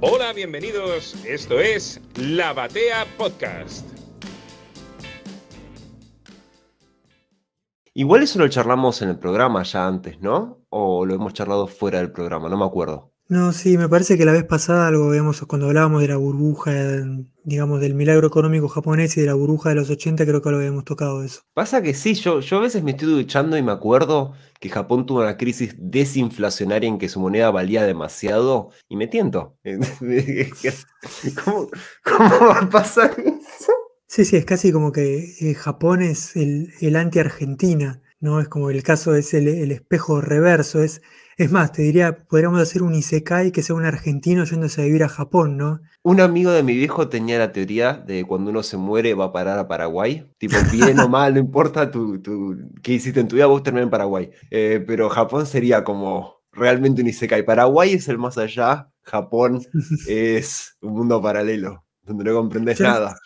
Hola, bienvenidos. Esto es La Batea Podcast. Igual eso lo charlamos en el programa ya antes, ¿no? O lo hemos charlado fuera del programa, no me acuerdo. No, sí, me parece que la vez pasada algo veíamos cuando hablábamos de la burbuja, digamos, del milagro económico japonés y de la burbuja de los 80, creo que lo habíamos tocado eso. Pasa que sí, yo, yo a veces me estoy duchando y me acuerdo que Japón tuvo una crisis desinflacionaria en que su moneda valía demasiado y me tiento. ¿Cómo, cómo va a pasar eso? Sí, sí, es casi como que eh, Japón es el, el anti-Argentina, ¿no? Es como el caso, es el, el espejo reverso, es es más, te diría, podríamos hacer un Isekai que sea un argentino yéndose a vivir a Japón, ¿no? Un amigo de mi viejo tenía la teoría de cuando uno se muere va a parar a Paraguay. Tipo, bien o mal, no importa tu, qué hiciste en tu vida, vos terminás en Paraguay. Eh, pero Japón sería como realmente un Isekai. Paraguay es el más allá, Japón es un mundo paralelo, donde no comprendes nada.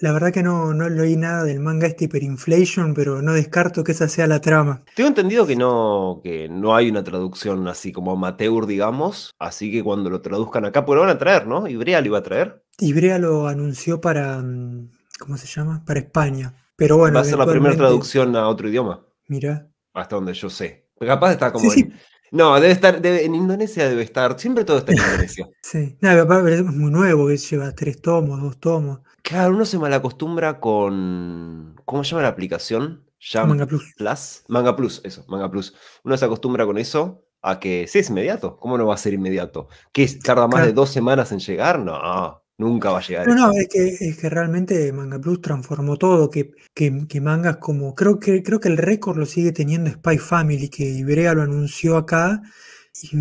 La verdad que no, no leí nada del manga este Hyperinflation, pero no descarto que esa sea la trama. Tengo entendido que no, que no hay una traducción así como amateur, digamos. Así que cuando lo traduzcan acá, pues lo van a traer, ¿no? Ibrea lo iba a traer. Ibrea lo anunció para. Mm, ¿Cómo se llama? Para España. Pero bueno. Va a ser la primera traducción a otro idioma. Mira. Hasta donde yo sé. Capaz está como. en, No, debe estar. en Indonesia debe estar. Siempre todo está en Indonesia. sí. Nada, es muy nuevo, que lleva tres tomos, dos tomos. Claro, uno se malacostumbra con. ¿Cómo se llama la aplicación? Manga Plus. Manga Plus, eso, Manga Plus. Uno se acostumbra con eso a que sí es inmediato. ¿Cómo no va a ser inmediato? ¿Que tarda más de dos semanas en llegar? No, nunca va a llegar. No, no, es que, es que realmente Manga Plus transformó todo. Que, que, que, mangas como. Creo que, creo que el récord lo sigue teniendo Spy Family, que Ibrea lo anunció acá. Y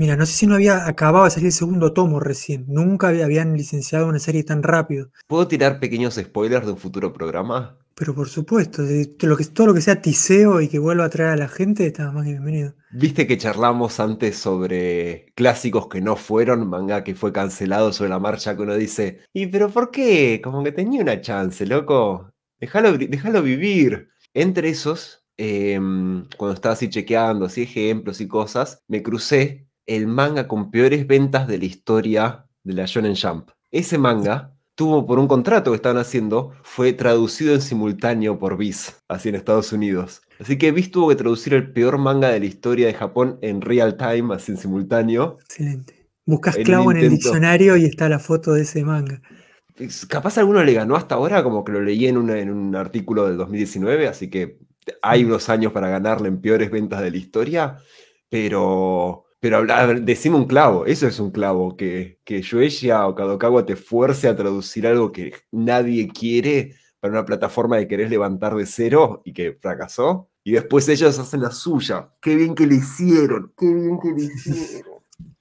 Mira, no sé si no había acabado de salir el segundo tomo recién. Nunca habían licenciado una serie tan rápido. ¿Puedo tirar pequeños spoilers de un futuro programa? Pero por supuesto, lo que, todo lo que sea tiseo y que vuelva a traer a la gente está más que bienvenido. Viste que charlamos antes sobre clásicos que no fueron, manga que fue cancelado sobre la marcha, que uno dice, ¿y pero por qué? Como que tenía una chance, loco. Déjalo, déjalo vivir. Entre esos, em, cuando estaba así chequeando, así ejemplos y cosas, me crucé el manga con peores ventas de la historia de la Shonen Jump. Ese manga tuvo por un contrato que estaban haciendo, fue traducido en simultáneo por Viz, así en Estados Unidos. Así que Viz tuvo que traducir el peor manga de la historia de Japón en real time, así en simultáneo. Excelente. Buscas clavo en el diccionario y está la foto de ese manga. Capaz alguno le ganó hasta ahora, como que lo leí en, en un artículo del 2019, así que hay unos años para ganarle en peores ventas de la historia, pero pero hablar, decime un clavo, eso es un clavo, que, que Shueisha o Kadokawa te fuerce a traducir algo que nadie quiere para una plataforma que querés levantar de cero y que fracasó, y después ellos hacen la suya. Qué bien que le hicieron, qué bien que le hicieron.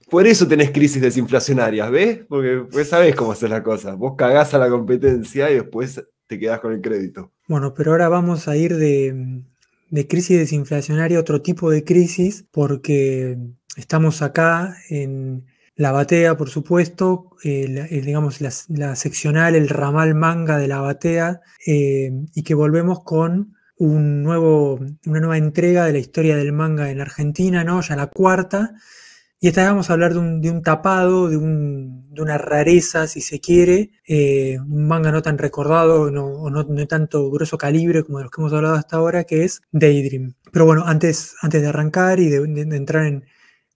Por eso tenés crisis desinflacionarias, ¿ves? Porque pues sabés cómo hacer la cosa. Vos cagás a la competencia y después te quedás con el crédito. Bueno, pero ahora vamos a ir de, de crisis desinflacionaria otro tipo de crisis, porque Estamos acá en la batea, por supuesto, digamos la, seccional, el ramal manga de la batea, eh, y que volvemos con un nuevo, una nueva entrega de la historia del manga en Argentina, ¿no? Ya la cuarta. Y esta vez vamos a hablar de un, tapado, de, una rareza, si se quiere, eh, un manga no tan recordado no, o no, no, tanto grueso calibre como de los que hemos hablado hasta ahora, que es Daydream. Pero bueno, antes, antes de arrancar y de entrar en,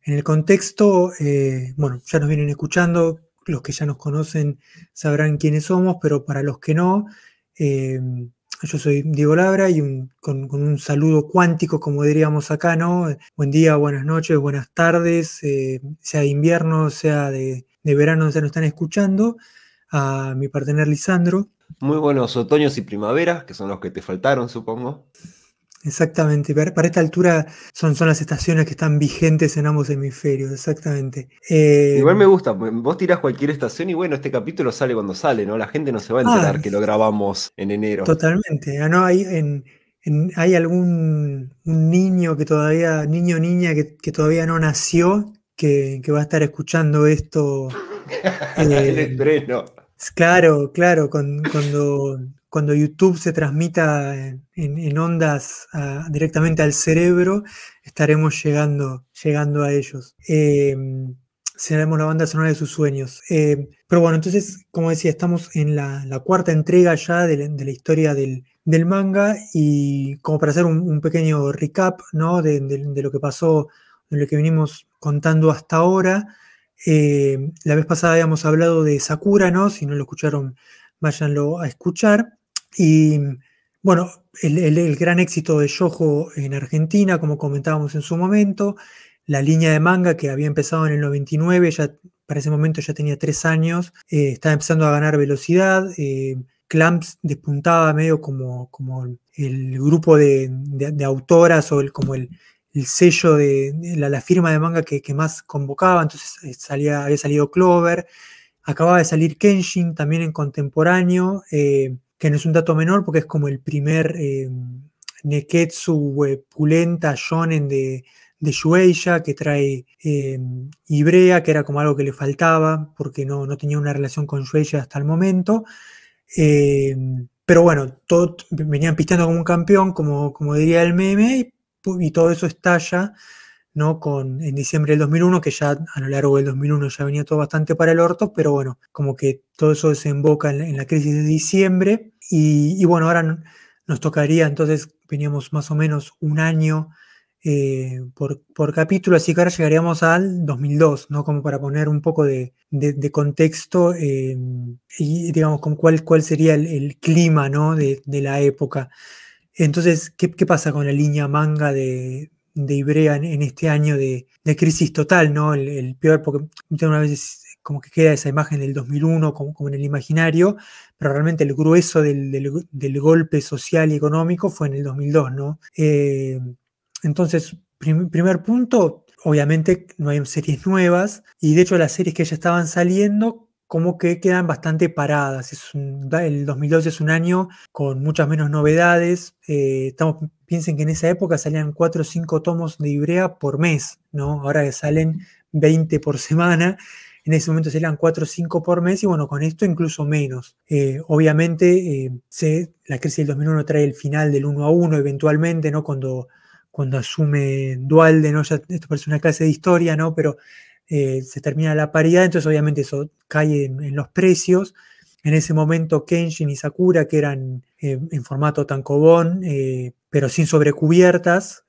en el contexto, eh, bueno, ya nos vienen escuchando, los que ya nos conocen sabrán quiénes somos, pero para los que no, eh, yo soy Diego Labra y con, un saludo cuántico, como diríamos acá, ¿no? Buen día, buenas noches, buenas tardes, eh, sea de invierno, sea de, de verano, se nos están escuchando, a mi partener Lisandro. Muy buenos otoños y primaveras, que son los que te faltaron, supongo. Exactamente, para esta altura son, son las estaciones que están vigentes en ambos hemisferios, exactamente. Eh, Igual me gusta, pues, vos tirás cualquier estación y bueno, este capítulo sale cuando sale, ¿no? La gente no se va a enterar ah, que lo grabamos en enero. Totalmente, ah, ¿no? Hay, en, hay algún un niño que todavía, niño o niña que, todavía no nació, que, va a estar escuchando esto. el eh, estreno. Claro, claro, cuando, cuando YouTube se transmita en, ondas directamente al cerebro, estaremos llegando, llegando a ellos. Em, seremos la banda sonora de sus sueños. Eh, pero bueno, entonces, como decía, estamos en la, cuarta entrega ya de la, historia del, manga y como para hacer un, pequeño recap ¿no? de, lo que pasó, de lo que venimos contando hasta ahora. Eh, la vez pasada habíamos hablado de Sakura, ¿no? Si no lo escucharon, váyanlo a escuchar. Y bueno, el, gran éxito de Yojo en Argentina, como comentábamos en su momento, la línea de manga que había empezado en el 99, ya para ese momento ya tenía tres años, eh, estaba empezando a ganar velocidad. Eh, Clamps despuntaba medio como, como el grupo de, autoras o el, como el, sello de, la, firma de manga que, más convocaba. Entonces eh, salía, había salido Clover, acababa de salir Kenshin también en contemporáneo, que no es un dato menor porque es como el primer Neketsu pulenta shonen de de Shueisha, que trae eh, Ibrea, que era como algo que le faltaba, porque no, no tenía una relación con Shueisha hasta el momento. Eh, pero bueno, todo, venían pisteando como un campeón, como, como diría el meme, y, todo eso estalla ¿no? Con, en diciembre del 2001, que ya a lo largo del 2001 ya venía todo bastante para el orto, pero bueno, como que todo eso desemboca en, la crisis de diciembre. Y, bueno, ahora nos tocaría, entonces veníamos más o menos un año eh, por, capítulo, así que ahora llegaríamos al 2002, ¿no? Como para poner un poco de, contexto eh, y digamos con cuál, cuál sería el, clima, ¿no? De, la época. Entonces, ¿qué, pasa con la línea manga de, Ibrea en, este año de, crisis total, ¿no? El, peor, porque una vez como que queda esa imagen del 2001 como, en el imaginario, pero realmente el grueso del, golpe social y económico fue en el 2002, ¿no? Eh, entonces, primer punto, obviamente no hay series nuevas y de hecho las series que ya estaban saliendo como que quedan bastante paradas. Es el 2012 es un año con muchas menos novedades. Eh, estamos, piensen que en esa época salían 4 o 5 tomos de Ibrea por mes, ¿no? Ahora salen 20 por semana. En ese momento salían 4 o 5 por mes y bueno, con esto incluso menos. Eh, obviamente, eh, la crisis del 2001 trae el final del 1 a 1 eventualmente, ¿no? Cuando cuando asume Dualde, ¿no? Ya esto parece una clase de historia, ¿no? Pero eh, se termina la paridad, entonces obviamente eso cae en, los precios. En ese momento Kenshin y Sakura, que eran eh, en formato tankobon, eh, pero sin sobrecubiertas,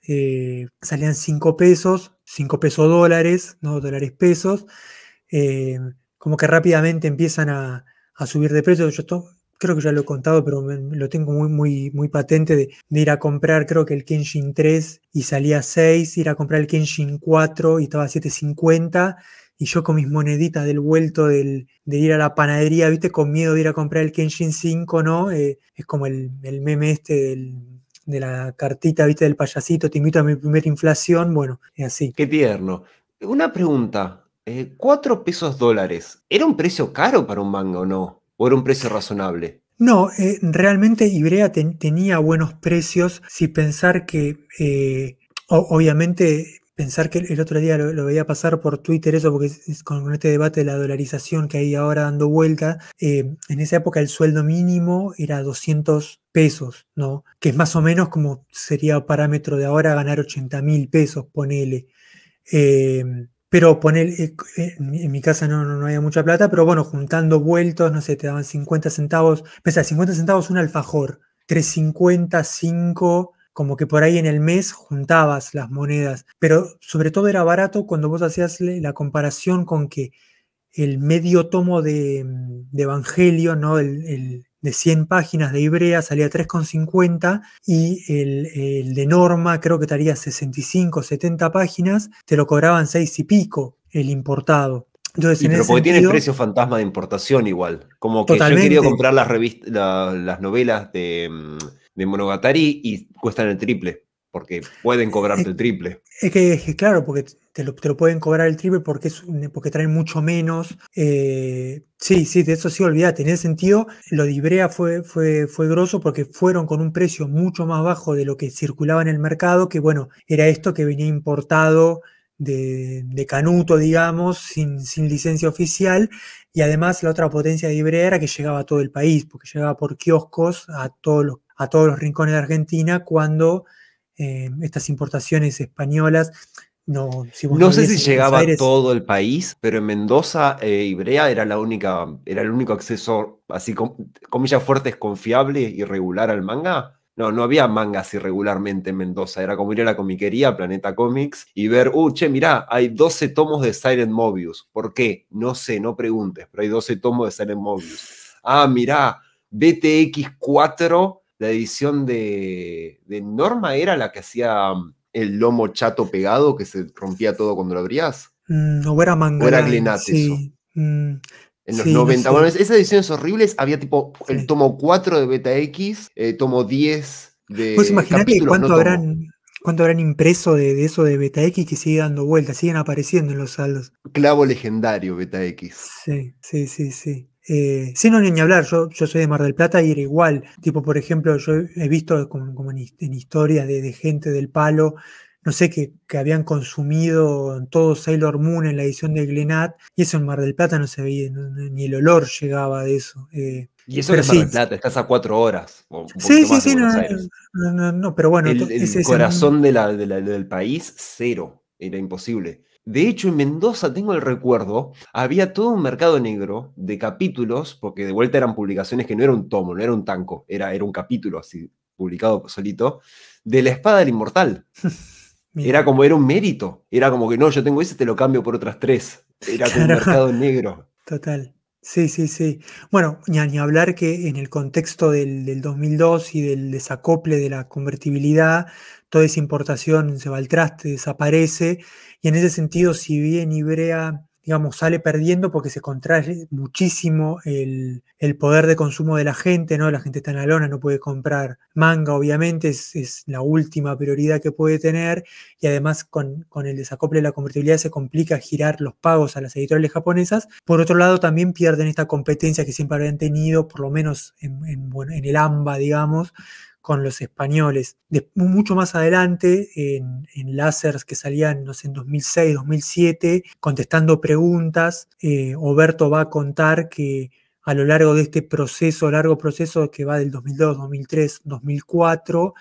salían 5 pesos, 5 pesos dólares, no dólares pesos, como que rápidamente empiezan a, subir de precio. Yo creo que ya lo he contado, pero lo tengo muy, muy, muy patente de, ir a comprar, creo que el Kenshin 3 y salía 6, ir a comprar el Kenshin 4 y estaba 7.50 y yo con mis moneditas del vuelto del, de ir a la panadería, viste, con miedo de ir a comprar el Kenshin 5, ¿no? Eh, es como el, meme este de la cartita, viste, del payasito, te invito a mi primera inflación, bueno, es así. Qué tierno. Una pregunta, eh, 4 pesos dólares, ¿era un precio caro para un manga o no? ¿O era un precio razonable? No, eh, realmente Ibrea tenía buenos precios. Si pensar que, obviamente, pensar que el otro día lo, veía pasar por Twitter, eso porque con este debate de la dolarización que hay ahora dando vuelta, eh, en esa época el sueldo mínimo era 200 pesos, ¿no? Que es más o menos como sería parámetro de ahora ganar 80 mil pesos, ponele. Pero poner, eh, en mi casa no, no, había mucha plata, pero bueno, juntando vueltos, no sé, te daban 50 centavos, pesa 50 centavos un alfajor, 350, 5, como que por ahí en el mes juntabas las monedas, pero sobre todo era barato cuando vos hacías la comparación con que el medio tomo de, Evangelio, ¿no? el, de 100 páginas de Ibrea salía 3,50 y el, de Norma creo que estaría 65, 70 páginas, te lo cobraban 6 y pico el importado. Entonces, pero porque tiene precio fantasma de importación igual. Como que yo he querido comprar las, las novelas de, mm, de Monogatari y cuestan el triple porque pueden cobrarte el triple. Es que, claro, porque te lo, pueden cobrar el triple porque, es, porque traen mucho menos. Eh, sí, sí, de eso sí, olvídate. En ese sentido, lo de Ibrea fue, fue, fue grosso porque fueron con un precio mucho más bajo de lo que circulaba en el mercado, que bueno, era esto que venía importado de, Canuto, digamos, sin, sin, licencia oficial. Y además la otra potencia de Ibrea era que llegaba a todo el país, porque llegaba por kioscos a todos los, a todos los rincones de Argentina cuando eh, estas importaciones españolas. no, si No sé si llegaba a todo el país, pero en Mendoza, eh, Ibrea era la única, era el único acceso, así com- comillas fuertes, confiable y regular al manga. No, no había mangas irregularmente en Mendoza. Era como ir a la comiquería, Planeta Comics, y ver, uh, che, mirá, hay 12 tomos de Silent Mobius. ¿Por qué? No sé, no preguntes, pero hay 12 tomos de Silent Mobius. Ah, mirá, BTX 4, la edición de, de Norma era la que hacía mm, el lomo chato pegado que se rompía todo cuando lo abrías. mm, o era manga. O era Glenat sí. mm, En los Sí, no 90. sé. Bueno, es- esas ediciones horribles había tipo el Sí. tomo 4 de Beta X, eh, tomo 10 de. Imaginate capítulos, cuánto no habrán, cuánto habrán impreso de, de eso de BetaX que sigue dando vueltas, siguen apareciendo en los saldos. Clavo legendario Beta X. Sí, sí, sí, sí. Eh, sí, no, ni, hablar, yo, yo soy de Mar del Plata y era igual. Tipo, por ejemplo, yo he visto como, como en, en historias de, de gente del palo, no sé, que, que habían consumido todo Sailor Moon en la edición de Glenat, y eso en Mar del Plata no se veía, no- ni el olor llegaba de eso. eh. Y eso es Mar del sí. Plata, estás a 4 horas. o Sí, sí, sí, no, no, no, pero bueno, el, to- el ese- ese- corazón de la- de la- del país, cero. Era imposible. De hecho, en Mendoza tengo el recuerdo, había todo un mercado negro de capítulos, porque de vuelta eran publicaciones que no era un tomo, no era un tanco, era, era un capítulo así, publicado solito, de la espada del inmortal. Era como, era un mérito. Era como que no, yo tengo ese, te lo cambio por otras tres. Era como un mercado negro. Total. Sí, sí, sí. Bueno, ni hablar que en el contexto del, del 2002 y del desacople de la convertibilidad, toda esa importación se va al traste, desaparece. Y en ese sentido, si bien Ibrea, digamos, sale perdiendo porque se contrae muchísimo el, el poder de consumo de la gente, ¿no? La gente está en la lona, no puede comprar manga, obviamente, es, es la última prioridad que puede tener y además con, con el desacople de la convertibilidad se complica girar los pagos a las editoriales japonesas. Por otro lado, también pierden esta competencia que siempre habían tenido, por lo menos en, en, el AMBA, digamos, con los españoles. De, mucho más adelante, en, en láseres que salían, en 2006, 2007, contestando preguntas, eh, Oberto va a contar que a lo largo de este proceso, largo proceso que va del 2002, 2003, 2004,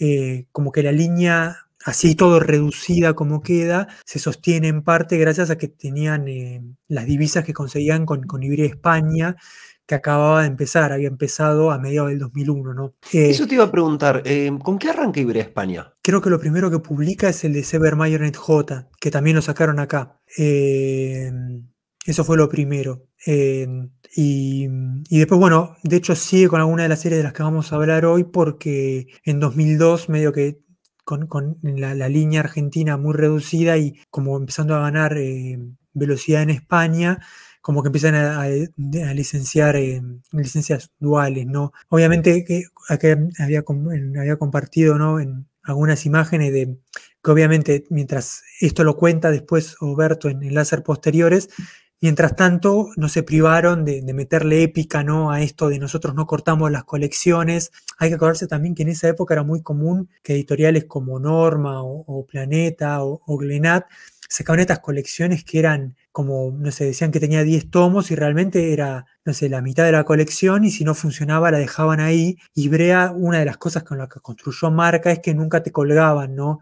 eh, como que la línea así todo reducida como queda, se sostiene en parte gracias a que tenían eh, las divisas que conseguían con, con Iberia España, que acababa de empezar, había empezado a mediados del 2001, ¿no? Eh, Eso te iba a preguntar, eh, ¿con qué arranca Ibrea España? creo que lo primero que publica es el de Sever Marionette J, que también lo sacaron acá. Eh, eso fue lo primero. Eh, y, y, después, bueno, de hecho sigue con alguna de las series de las que vamos a hablar hoy porque en 2002 medio que con, con la, la, línea argentina muy reducida y como empezando a ganar eh, velocidad en España, como que empiezan a, licenciar eh, licencias duales, ¿no? Obviamente que, había, había compartido, ¿no? En algunas imágenes de que obviamente mientras esto lo cuenta después Oberto en, en láser posteriores, Mientras tanto, no se privaron de, meterle épica ¿no? a esto de nosotros no cortamos las colecciones. Hay que acordarse también que en esa época era muy común que editoriales como Norma o, o Planeta o, o, Glenat sacaban estas colecciones que eran como, no sé, decían que tenía 10 tomos y realmente era, no sé, la mitad de la colección y si no funcionaba la dejaban ahí. Y Brea, una de las cosas con las que construyó marca es que nunca te colgaban, ¿no?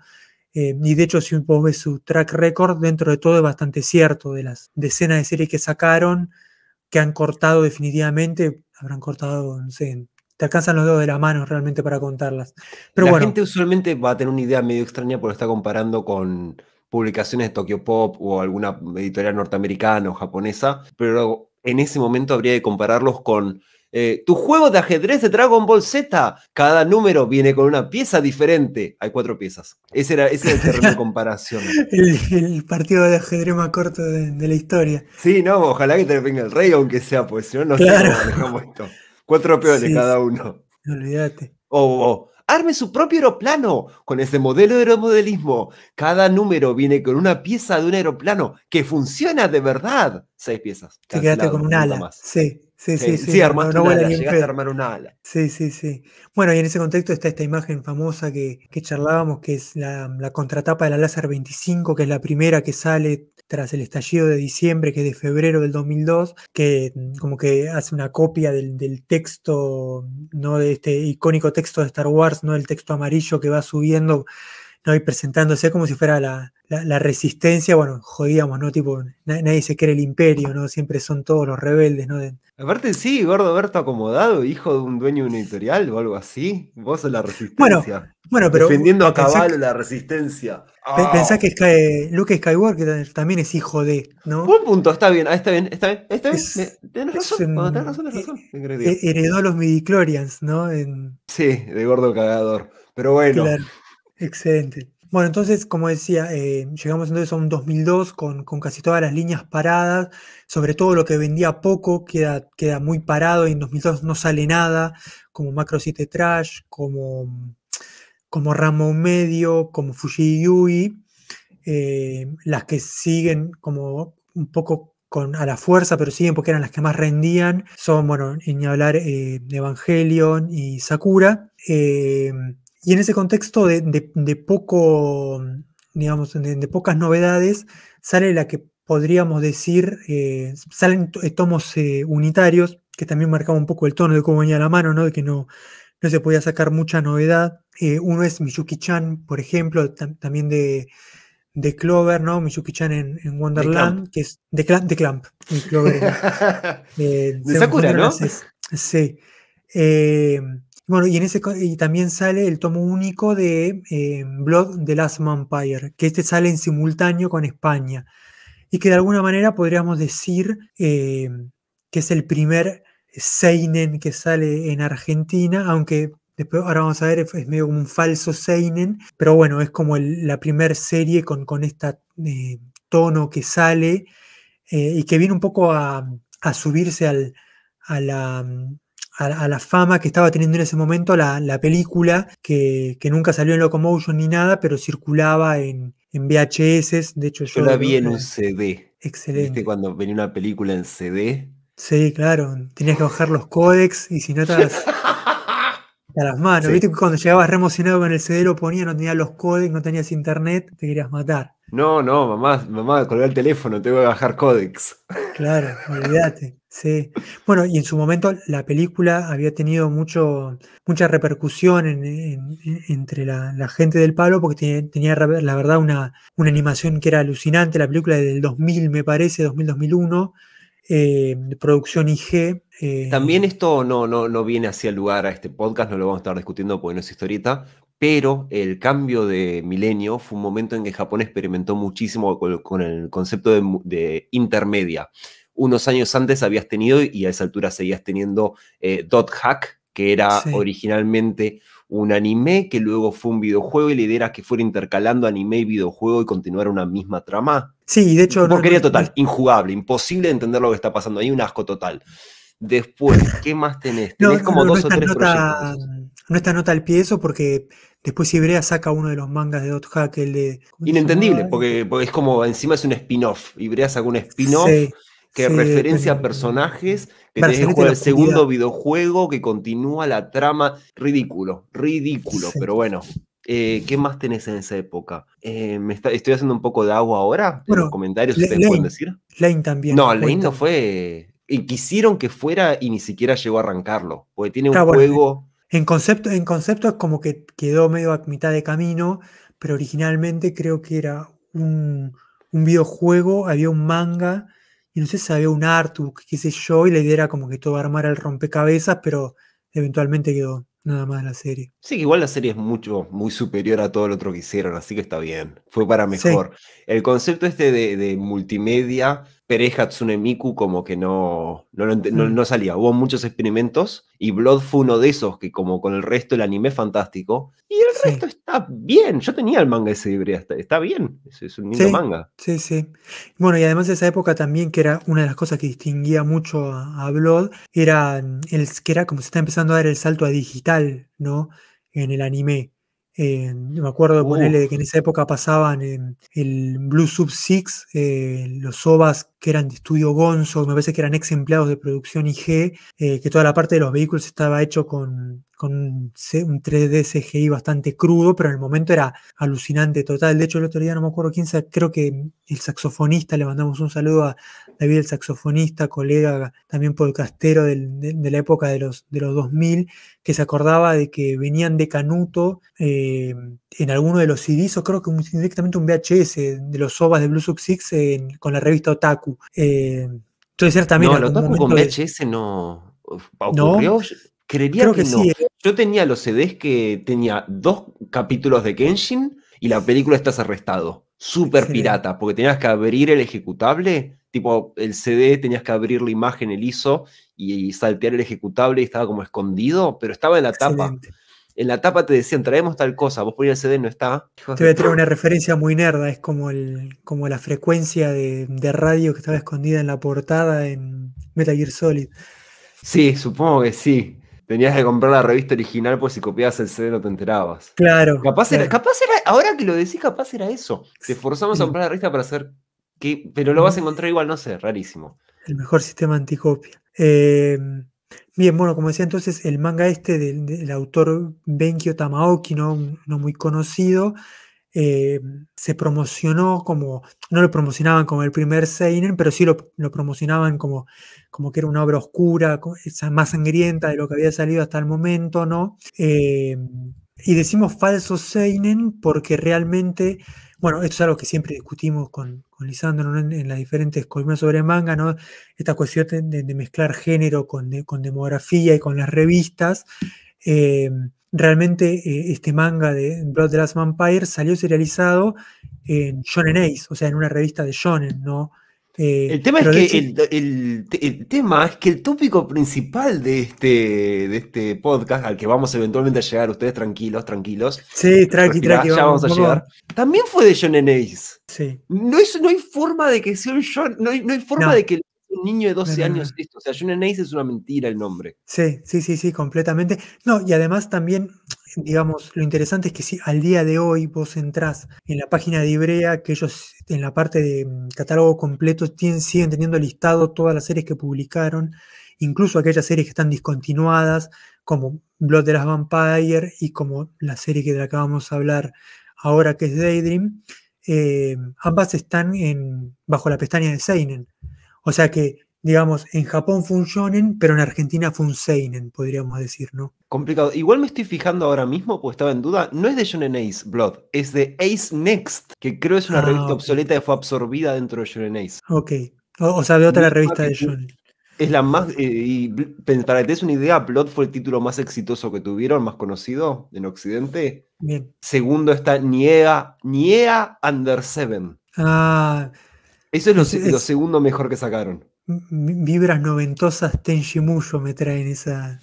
Eh, y de hecho, si vos ves su track record, dentro de todo es bastante cierto. De las decenas de series que sacaron, que han cortado definitivamente, habrán cortado, no sé, te alcanzan los dedos de la mano realmente para contarlas. Pero la bueno, gente usualmente va a tener una idea medio extraña porque está comparando con publicaciones de Tokyo Pop o alguna editorial norteamericana o japonesa, pero en ese momento habría que compararlos con eh, tu juego de ajedrez de Dragon Ball Z. Cada número viene con una pieza diferente. Hay cuatro piezas. Ese era, ese era el terreno de comparación. el, el, partido de ajedrez más corto de, de, la historia. Sí, no, ojalá que te venga el rey, aunque sea, pues si no, no claro. sé cómo manejamos esto. Cuatro peones sí, cada uno. No olvídate. O, o, arme su propio aeroplano con ese modelo de aeromodelismo. Cada número viene con una pieza de un aeroplano que funciona de verdad. Seis piezas. Te quedaste con un ala. Más. Sí. Sí, sí, sí, sí. sí armaste no, no una ala, llegaste a armar una ala. Sí, sí, sí. Bueno, y en ese contexto está esta imagen famosa que, que charlábamos, que es la, la, contratapa de la Láser 25, que es la primera que sale tras el estallido de diciembre, que es de febrero del 2002, que como que hace una copia del, del texto, ¿no? De este icónico texto de Star Wars, ¿no? El texto amarillo que va subiendo ¿no? Y presentándose como si fuera la, la, resistencia, bueno, jodíamos, ¿no? Tipo, nadie se cree el imperio, ¿no? Siempre son todos los rebeldes, ¿no? Aparte, sí, Gordo Berto acomodado, hijo de un dueño de una editorial o algo así. Vos sos la resistencia. Bueno, pero. Defendiendo a caballo la resistencia. Ah. que Luke Skywalker también es hijo de, ¿no? Buen punto, está bien, está bien, está bien, está bien. Tienes razón, tenés razón, tenés razón. Heredó los midichlorians, ¿no? Sí, de gordo cagador. Pero bueno. Claro, excelente. Bueno, entonces, como decía, eh, llegamos entonces a un 2002 con, casi todas las líneas paradas, sobre todo lo que vendía poco queda, queda muy parado y en 2002 no sale nada, como Macro 7 Trash, como, como Ramón Medio, como Fuji Yui, eh, las que siguen como un poco con, a la fuerza, pero siguen porque eran las que más rendían, son, bueno, ni hablar eh, Evangelion y Sakura. Y en ese contexto de, poco, digamos, de, pocas novedades, sale la que podríamos decir, eh, salen eh, tomos eh, unitarios, que también marcaba un poco el tono de cómo venía la mano, ¿no? de que no, no se podía sacar mucha novedad. uno es Miyuki-chan, por ejemplo, también de, de Clover, ¿no? Miyuki-chan en, Wonderland, que es de, Clamp, de Clamp. Clover, de Sakura, ¿no? sí. Bueno, y, también sale el tomo único de eh, Blood The Last Vampire, que este sale en simultáneo con España. Y que de alguna manera podríamos decir eh, que es el primer Seinen que sale en Argentina, aunque después ahora vamos a ver, es medio como un falso Seinen, pero bueno, es como la primera serie con, con este tono que sale y que viene un poco a, a subirse al, a la a, la fama que estaba teniendo en ese momento la, película, que, nunca salió en Locomotion ni nada, pero circulaba en, VHS. De hecho, yo, la vi en un CD. Excelente. ¿Viste cuando venía una película en CD? Sí, claro. Tenías que bajar los códex y si no estabas a las manos. ¿Viste? Cuando llegabas re emocionado con el CD lo ponías, no tenías los códex, no tenías internet, te querías matar. No, no, mamá, mamá, colgá el teléfono, tengo que bajar códex. Claro, olvídate. Sí. Bueno, y en su momento la película había tenido mucho, mucha repercusión entre la, gente del palo porque tenía, la verdad una, animación que era alucinante, la película del 2000 me parece, 2000-2001, eh, producción IG. Eh, También esto no, no, no viene hacia el lugar a este podcast, no lo vamos a estar discutiendo porque no es historieta, pero el cambio de milenio fue un momento en que Japón experimentó muchísimo con, el concepto de, de intermedia unos años antes habías tenido y a esa altura seguías teniendo eh, Dot Hack, que era originalmente un anime que luego fue un videojuego y la idea era que fuera intercalando anime y videojuego y continuar una misma trama. Sí, de hecho... Porquería total, injugable, imposible de entender lo que está pasando ahí, un asco total. Después, ¿qué más tenés? Tenés como dos o tres proyectos. No está nota al pie eso porque después Ibrea saca uno de los mangas de Dot Hack, el de... Inentendible, porque, es como, encima es un spin-off. Ibrea saca un spin-off que referencia a personajes, que tenés que jugar el segundo videojuego, que continúa la trama. Ridículo, ridículo, pero bueno. Eh, ¿Qué más tenés en esa época? Eh, me estoy haciendo un poco de agua ahora. Bueno, los comentarios ustedes pueden decir. Lane también. No, Lane no fue. Y quisieron que fuera y ni siquiera llegó a arrancarlo. Porque tiene un juego. en, concepto, en concepto es como que quedó medio a mitad de camino, pero originalmente creo que era un, un videojuego, había un manga y no sé si había un artbook, qué sé yo, y la idea era como que todo armara el rompecabezas, pero eventualmente quedó nada más la serie. Sí, igual la serie es mucho, muy superior a todo lo otro que hicieron, así que está bien, fue para mejor. El concepto este de, de multimedia Pere Hatsune Miku como que no, no, no, salía. Hubo muchos experimentos y Blood fue uno de esos que como con el resto el anime fantástico. Y el resto está bien. Yo tenía el manga ese de está, está bien. Es, un lindo manga. Sí, sí. Bueno, y además de esa época también que era una de las cosas que distinguía mucho a, Blood, era, el, que era como se está empezando a dar el salto a digital, ¿no? En el anime. Eh, me acuerdo de ponerle que en esa época pasaban en el Blue Sub 6, eh, los OVAs que eran de estudio Gonzo, me parece que eran ex empleados de producción IG, eh, que toda la parte de los vehículos estaba hecho con, con un, 3D CGI bastante crudo, pero en el momento era alucinante total. De hecho, el otro día no me acuerdo quién, creo que el saxofonista, le mandamos un saludo a David, el saxofonista, colega también podcastero de, la época de los, de los 2000, que se acordaba de que venían de Canuto eh, en alguno de los CDs, o creo que directamente un VHS de los OVAs de Blue Sub Six con la revista Otaku. Eh, entonces también... No, el Otaku con VHS no... ¿Ocurrió? Creería que, no. ¿eh? Yo tenía los CDs que tenía dos capítulos de Kenshin y la película estás arrestado. Súper pirata, porque tenías que abrir el ejecutable, tipo el CD tenías que abrir la imagen, el ISO y, saltear el ejecutable y estaba como escondido, pero estaba en la tapa. En la tapa te decían, traemos tal cosa, vos ponías el CD, no está. Te voy a traer una referencia muy nerda, es como, el, como la frecuencia de, de radio que estaba escondida en la portada en Metal Gear Solid. Sí, supongo que sí. Tenías que comprar la revista original, pues si copiabas el CD no te enterabas. Claro. Capaz, Era, capaz era, ahora que lo decís, capaz era eso. Te forzamos a comprar la revista para hacer. Que, pero lo vas a encontrar igual, no sé, rarísimo. El mejor sistema anticopia. Eh, bien, bueno, como decía entonces, el manga este del, autor Benkyo Tamaoki, no, no muy conocido, eh, se promocionó como, no lo promocionaban como el primer Seinen, pero sí lo, promocionaban como, como que era una obra oscura, más sangrienta de lo que había salido hasta el momento, ¿no? Eh, y decimos falso Seinen porque realmente, bueno, esto es algo que siempre discutimos con, con Lisandro en, las diferentes columnas sobre manga, ¿no? Esta cuestión de, mezclar género con, con demografía y con las revistas. Eh, realmente eh, este manga de Blood the Last Vampire salió serializado en Shonen Ace, o sea, en una revista de Shonen, ¿no? Eh, el tema es que el, tema es que el tópico principal de este, de este podcast, al que vamos eventualmente a llegar, ustedes tranquilos, tranquilos. Sí, tranqui, tranqui. Ya vamos, a llegar. También fue de Shonen Ace. Sí. No, no hay forma de que sea un Shonen, no hay, forma de que un niño de 12 años esto. O sea, Shonen Ace es una mentira el nombre. Sí, sí, sí, sí, completamente. No, y además también, digamos, lo interesante es que si al día de hoy vos entrás en la página de Ibrea, que ellos en la parte de mm, catálogo completo tienen, siguen teniendo listado todas las series que publicaron, incluso aquellas series que están discontinuadas, como Blood de las Vampire y como la serie que acabamos de hablar ahora que es Daydream. Eh, ambas están en, bajo la pestaña de Seinen. O sea que, digamos, en Japón fue un shonen, pero en Argentina fue un seinen, podríamos decir, ¿no? Complicado. Igual me estoy fijando ahora mismo, porque estaba en duda, no es de Shonen Ace Blood, es de Ace Next, que creo es una ah, revista obsoleta que fue absorbida dentro de Shonen Ace. Ok. O, sea, de otra revista de Shonen. Es la más. Eh, y para que te des una idea, Blood fue el título más exitoso que tuvieron, más conocido en Occidente. Bien. Segundo está Niea, Niea Under Seven. Ah, eso es lo, segundo mejor que sacaron. Vibras noventosas Tenji Muyo me traen esa,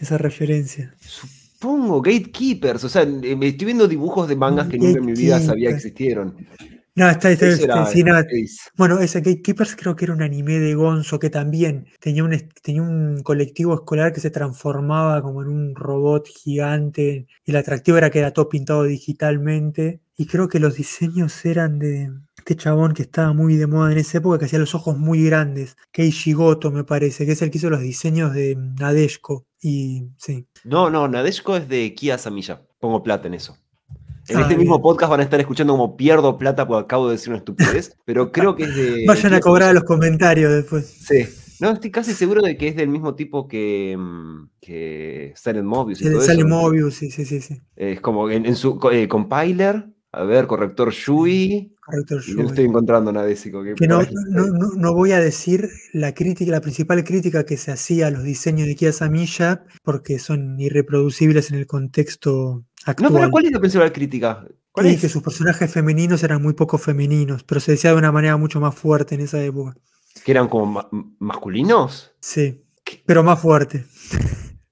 esa referencia. Supongo, Gatekeepers. O sea, me estoy viendo dibujos de mangas que nunca en mi vida sabía que existieron. No, está, está, Bueno, ese Gatekeepers creo que era un anime de Gonzo que también tenía un, tenía un colectivo escolar que se transformaba como en un robot gigante. Y el atractivo era que era todo pintado digitalmente. Y creo que los diseños eran de este chabón que estaba muy de moda en esa época, que hacía los ojos muy grandes, Keishi Goto me parece, que es el que hizo los diseños de Nadeshko. Y sí. No, no, Nadeshko es de Kia Samilla. Pongo plata en eso. En este mismo podcast van a estar escuchando como pierdo plata porque acabo de decir una estupidez, pero creo que es de. Vayan a cobrar los comentarios después. Sí. No, estoy casi seguro de que es del mismo tipo que, mm, que Silent Mobius. Y Silent Mobius, sí, sí, sí, Es como en, su eh, compiler, a ver, corrector Shui. Corrector Shui. No estoy encontrando nada de Que, que no, no, no, voy a decir la crítica, la principal crítica que se hacía a los diseños de Kia Samilla, porque son irreproducibles en el contexto actual. No, pero ¿cuál es la principal crítica? ¿Cuál es? que sus personajes femeninos eran muy poco femeninos, pero se decía de una manera mucho más fuerte en esa época. ¿Que eran como masculinos? Sí, pero más fuerte.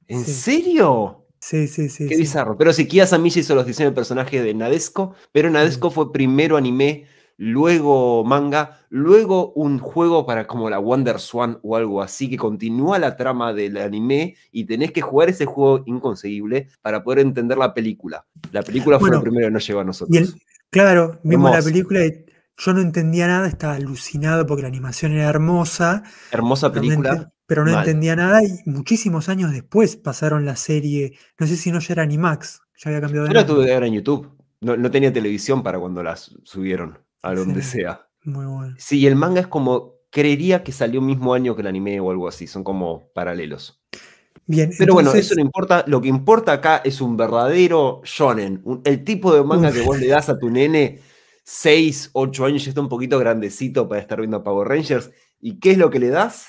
¿En serio? Sí, sí, sí. Qué bizarro. Pero si Kia Samilla hizo los diseños de personajes de Nadesco, pero Nadesco fue primero anime, luego manga, luego un juego para como la Wonder Swan o algo así, que continúa la trama del anime y tenés que jugar ese juego inconseguible para poder entender la película. La película fue lo primero que nos llegó a nosotros. claro, vimos la película y yo no entendía nada, estaba alucinado porque la animación era hermosa. Hermosa pero no ente- película. Pero no entendía nada y muchísimos años después pasaron la serie, no sé si no ya era Animax, ya había cambiado de la nombre. ver en YouTube. No, no tenía televisión para cuando las subieron a donde sea. Muy bueno. Sí, y el manga es como. Creería que salió mismo año que el anime o algo así. Son como paralelos. Bien, Pero bueno, eso no importa. Lo que importa acá es un verdadero shonen. un- el tipo de manga Uf. que vos le das a tu nene, 6, 8 años, ya está un poquito grandecito para estar viendo Power Rangers. ¿Y qué es lo que le das?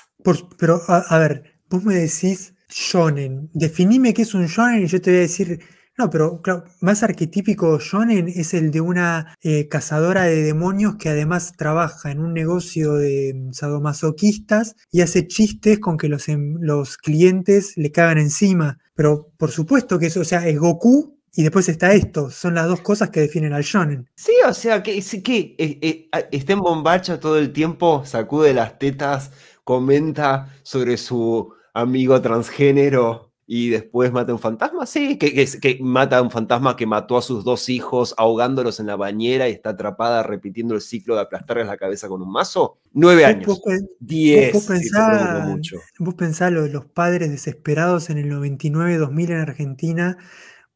pero a, ver, vos me decís shonen, definime qué es un shonen y yo te voy a decir, no, pero claro, más arquetípico shonen es el de una eh, cazadora de demonios que además trabaja en un negocio de sadomasoquistas y hace chistes con que los, em- los clientes le cagan encima. Pero por supuesto que eso, o sea, es Goku y después está esto, son las dos cosas que definen al shonen. Sí, o sea, que, eh, eh, está en bombacha todo el tiempo, sacude las tetas, comenta sobre su amigo transgénero y después mata a un fantasma. Sí, que, que, es- que mata a un fantasma que mató a sus dos hijos ahogándolos en la bañera y está atrapada repitiendo el ciclo de aplastarles la cabeza con un mazo. Nueve años. vos Diez, vos pensá- mucho. Vos lo de los padres desesperados en el 99-2000 en Argentina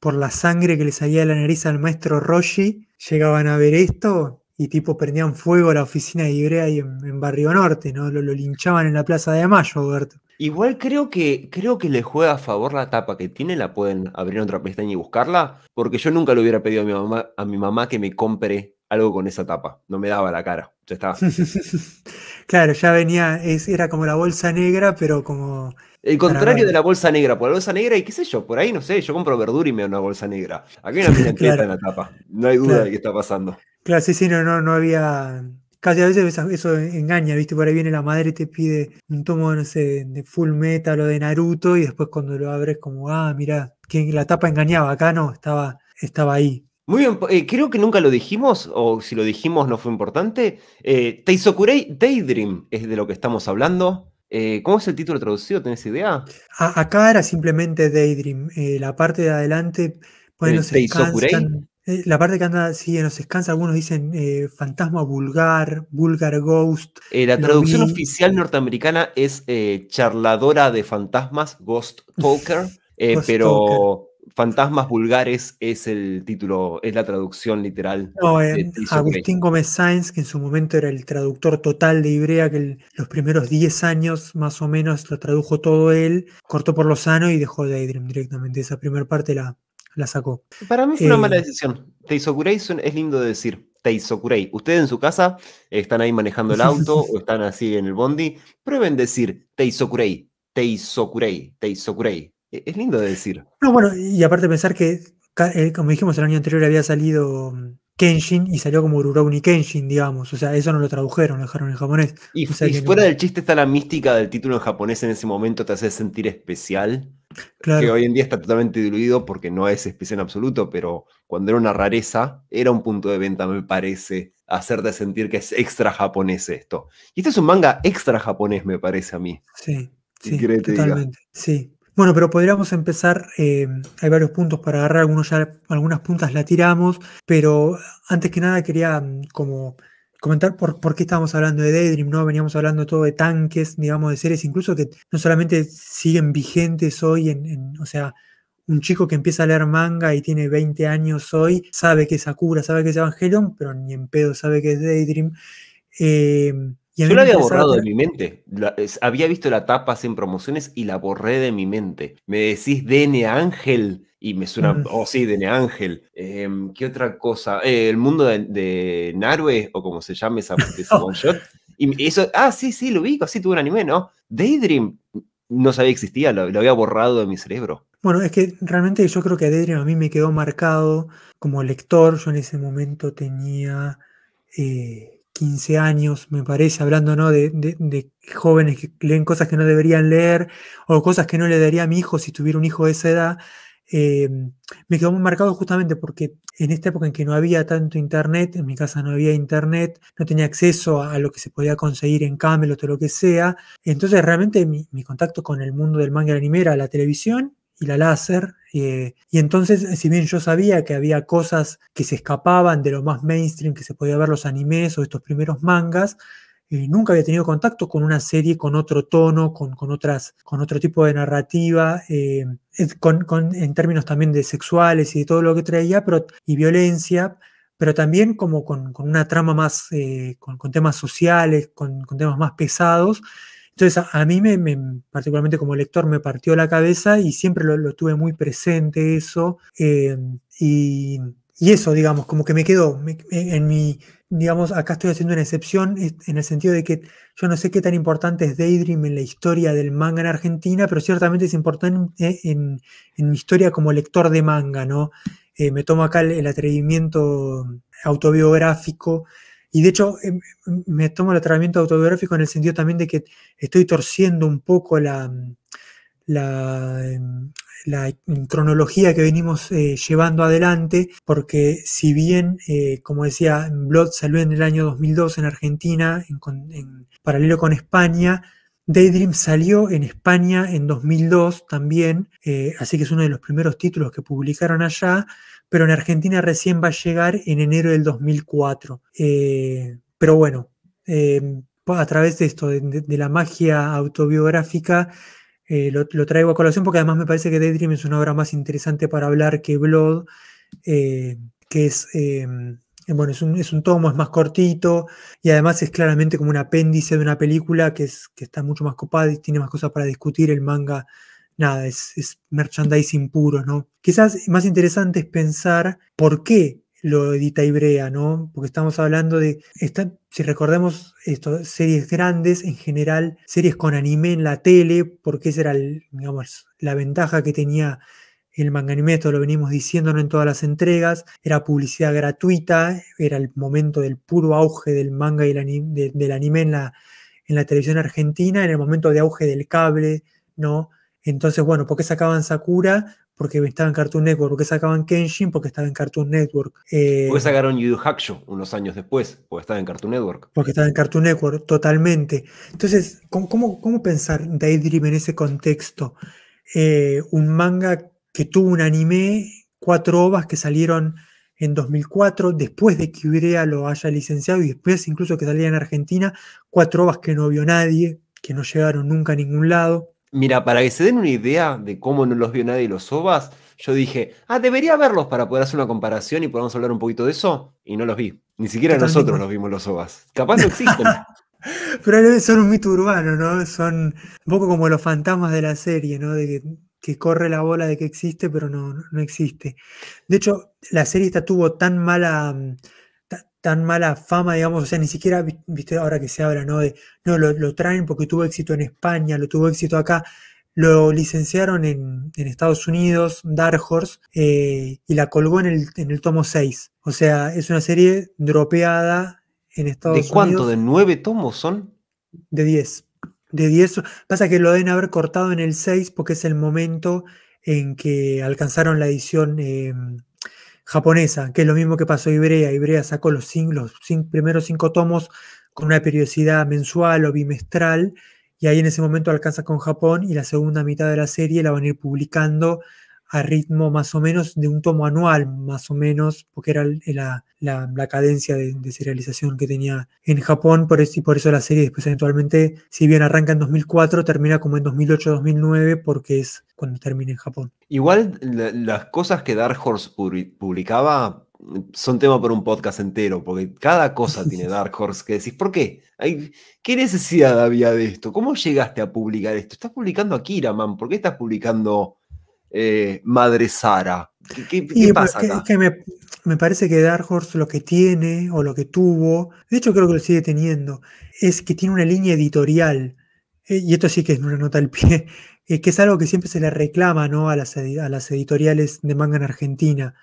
por la sangre que le salía de la nariz al maestro Roshi, llegaban a ver esto y tipo prendían fuego a la oficina de Ibrea ahí en, en Barrio Norte, ¿no? Lo, lo linchaban en la Plaza de Mayo, Alberto. Igual creo que, creo que le juega a favor la tapa que tiene, la pueden abrir en otra pestaña y buscarla, porque yo nunca le hubiera pedido a mi mamá, a mi mamá que me compre algo con esa tapa. No me daba la cara. Ya está. claro, ya venía, es, era como la bolsa negra, pero como... El contrario de la bolsa negra, por la bolsa negra y qué sé yo, por ahí no sé, yo compro verdura y me da una bolsa negra. Aquí hay una Claro. en la tapa. No hay duda Claro. de qué está pasando. Claro, sí, sí, no, no, no había... Casi a veces eso, eso engaña, ¿viste? Por ahí viene la madre y te pide un tomo, no sé, de Full Metal o de Naruto y después cuando lo abres como, ah, mira, que la tapa engañaba, acá no, estaba, estaba ahí. Muy bien, eh, creo que nunca lo dijimos, o si lo dijimos no fue importante. Eh, Teisokurei Daydream es de lo que estamos hablando. Eh, ¿Cómo es el título traducido? ¿Tenés idea? A- acá era simplemente Daydream, eh, la parte de adelante, pues ¿El nos Teisokurei? descansan. la parte que anda, sí, nos descansa, algunos dicen fantasma vulgar, vulgar ghost. La traducción vi. oficial norteamericana es charladora de fantasmas, Ghost Talker, Ghost pero fantasmas vulgares es el título, es la traducción literal. No, eh. Agustín Gómez Sáenz, que en su momento era el traductor total de Ibrea, que el- los primeros 10 años más o menos lo tradujo todo él, cortó por lo sano y dejó Daydream directamente. Esa primera parte la, la sacó. Para mí fue una mala Eh, decisión. Teisokurei es lindo de decir. Teisokurei. Ustedes en su casa están ahí manejando el auto o están así en el bondi. Prueben decir Teisokurei, Teisokurei, Teisokurei. E- Es lindo de decir. No, bueno, y aparte pensar que, eh, como dijimos, el año anterior había salido mm, Kenshin y salió como Rurouni Kenshin, digamos. O sea, eso no lo tradujeron, lo dejaron en japonés. Y, O sea y que no- fuera del chiste está la mística del título en japonés en ese momento, te hace sentir especial. que Claro. hoy en día está totalmente diluido porque no es especial en absoluto, pero cuando era una rareza, era un punto de venta, me parece, hacerte sentir que es extra japonés esto. Y este es un manga extra japonés, me parece a mí. Sí, ¿Qué sí, que totalmente. Sí. Bueno, pero podríamos empezar, eh, hay varios puntos para agarrar, algunos ya, algunas puntas la tiramos, pero antes que nada quería mm, como comentar por, por qué estábamos hablando de Daydream, ¿no? Veníamos hablando todo de tanques, digamos, de series, incluso que no solamente siguen vigentes hoy, en, o sea, un chico que empieza a leer manga y tiene 20 años hoy, sabe que es Sakura, sabe que es Evangelion, pero ni en pedo sabe que es Daydream. Eh, y Yo me había borrado de mi mente. La- es- había visto la tapa en promociones y la borré de mi mente. Me decís DN Ángel y me suena, Ujú. oh sí, DN Ángel. Em, ¿Qué otra cosa? Eh, el mundo de, de Narue, o como se llame esa, ese one shot. Y eso, ah, sí, sí, lo vi, así tuvo un anime, ¿no? Daydream no sabía que existía, lo, lo había borrado de mi cerebro. Bueno, es que realmente yo creo que Daydream a mí me quedó marcado como lector. Yo en ese momento tenía eh, 15 años, me parece, hablando ¿no? de, de- de jóvenes que leen cosas que no deberían leer o cosas que no le daría a mi hijo si tuviera un hijo de esa edad. eh, me quedó muy marcado justamente porque en esta época en que no había tanto internet, en mi casa no había internet, no tenía acceso a lo que se podía conseguir en Camelot o lo que sea, entonces realmente mi, mi contacto con el mundo del manga y el anime era la televisión y la láser. y entonces, si bien yo sabía que había cosas que se escapaban de lo más mainstream que se podía ver los animes o estos primeros mangas, nunca había tenido contacto con una serie con otro tono, con, otras, con otro tipo de narrativa, en términos también de sexuales y de todo lo que traía, pero, y violencia, pero también como con, una trama más, eh, con, temas sociales, con, temas más pesados. Entonces a, mí, me, particularmente como lector, me partió la cabeza y siempre lo, tuve muy presente eso. Eh, y, eso, digamos, como que me quedó en mi, digamos, acá estoy haciendo una excepción en el sentido de que yo no sé qué tan importante es Daydream en la historia del manga en Argentina, pero ciertamente es importante en, en mi historia como lector de manga, ¿no? Eh, me tomo acá el, atrevimiento autobiográfico y de hecho em, me tomo el atrevimiento autobiográfico en el sentido también de que estoy torciendo un poco la, la, em, cronología que venimos eh, llevando adelante, porque si bien, eh, como decía, Blood salió en el año 2002 en Argentina, en paralelo con España, Daydream salió en España en 2002 también, eh, así que es uno de los primeros títulos que publicaron allá, pero en Argentina recién va a llegar en enero del 2004. Eh, pero bueno, eh, a través de esto, de, la magia autobiográfica, lo, lo, traigo a colación porque además me parece que Daydream es una obra más interesante para hablar que Blood, que es eh, bueno, es un, tomo, es más cortito y además es claramente como un apéndice de una película que, es, que está mucho más copada y tiene más cosas para discutir. El manga, nada, es, merchandising puro, ¿no? Quizás más interesante es pensar por qué lo edita Ibrea, ¿no? Porque estamos hablando de, si recordemos esto, series grandes, en general, series con anime en la tele, porque esa era, digamos, la ventaja que tenía el manga anime, esto lo venimos diciendo en todas las entregas, era publicidad gratuita, era el momento del puro auge del manga y del anime en la, en la televisión argentina, en el momento de auge del cable, ¿no? Entonces, bueno, ¿por qué sacaban Sakura? Porque estaba en Cartoon Network. ¿Por qué sacaban Kenshin? Porque estaba en Cartoon Network. Eh, ¿Por qué sacaron Yu Yu Hakusho unos años después? Porque estaba en Cartoon Network. Porque estaba en Cartoon Network, totalmente. Entonces, ¿cómo, cómo, pensar Daydream en ese contexto? Eh, un manga que tuvo un anime, cuatro ovas que salieron en 2004, después de que Ibrea lo haya licenciado y después incluso que salía en Argentina, cuatro ovas que no vio nadie, que no llegaron nunca a ningún lado. Mira, para que se den una idea de cómo no los vio nadie los ovas, yo dije, ah, debería verlos para poder hacer una comparación y podamos hablar un poquito de eso, y no los vi. Ni siquiera nosotros los vimos los ovas. Capaz no existen. Pero son un mito urbano, ¿no? Son un poco como los fantasmas de la serie, ¿no? De que que corre la bola de que existe, pero no, no existe. De hecho, la serie esta tuvo tan mala, mm, tan mala fama, digamos, o sea, ni siquiera, viste, ahora que se habla, ¿no? De, no, lo, traen porque tuvo éxito en España, lo tuvo éxito acá, lo licenciaron en, Estados Unidos, Dark Horse, eh, y la colgó en el, en el tomo 6. O sea, es una serie dropeada en Estados Unidos. ¿De cuánto? ¿De nueve tomos son? De 10 de 10. Pasa que lo deben haber cortado en el 6 porque es el momento en que alcanzaron la edición em, japonesa, que es lo mismo que pasó Ibrea. Ibrea sacó los, los primeros cinco tomos con una periodicidad mensual o bimestral, y ahí en ese momento alcanza con Japón y la segunda mitad de la serie la van a ir publicando a ritmo más o menos de un tomo anual, más o menos, porque era la, la, cadencia de, serialización que tenía en Japón, por eso, y por eso la serie después eventualmente, si bien arranca en 2004, termina como en 2008-2009, porque es cuando termina en Japón. Igual las cosas que Dark Horse publicaba son tema para un podcast entero, porque cada cosa tiene Dark Horse que decís, ¿por qué? ¿Qué necesidad había de esto? ¿Cómo llegaste a publicar esto? Estás publicando a Kiraman, ¿por qué estás publicando eh, Madre Sara? ¿Qué, pasa acá? que me, parece que Dark Horse lo que tiene o lo que tuvo, de hecho creo que lo sigue teniendo, es que tiene una línea editorial, eh, y esto sí que es una nota al pie, eh, que es algo que siempre se le reclama ¿no? a, las, a las editoriales de manga en Argentina.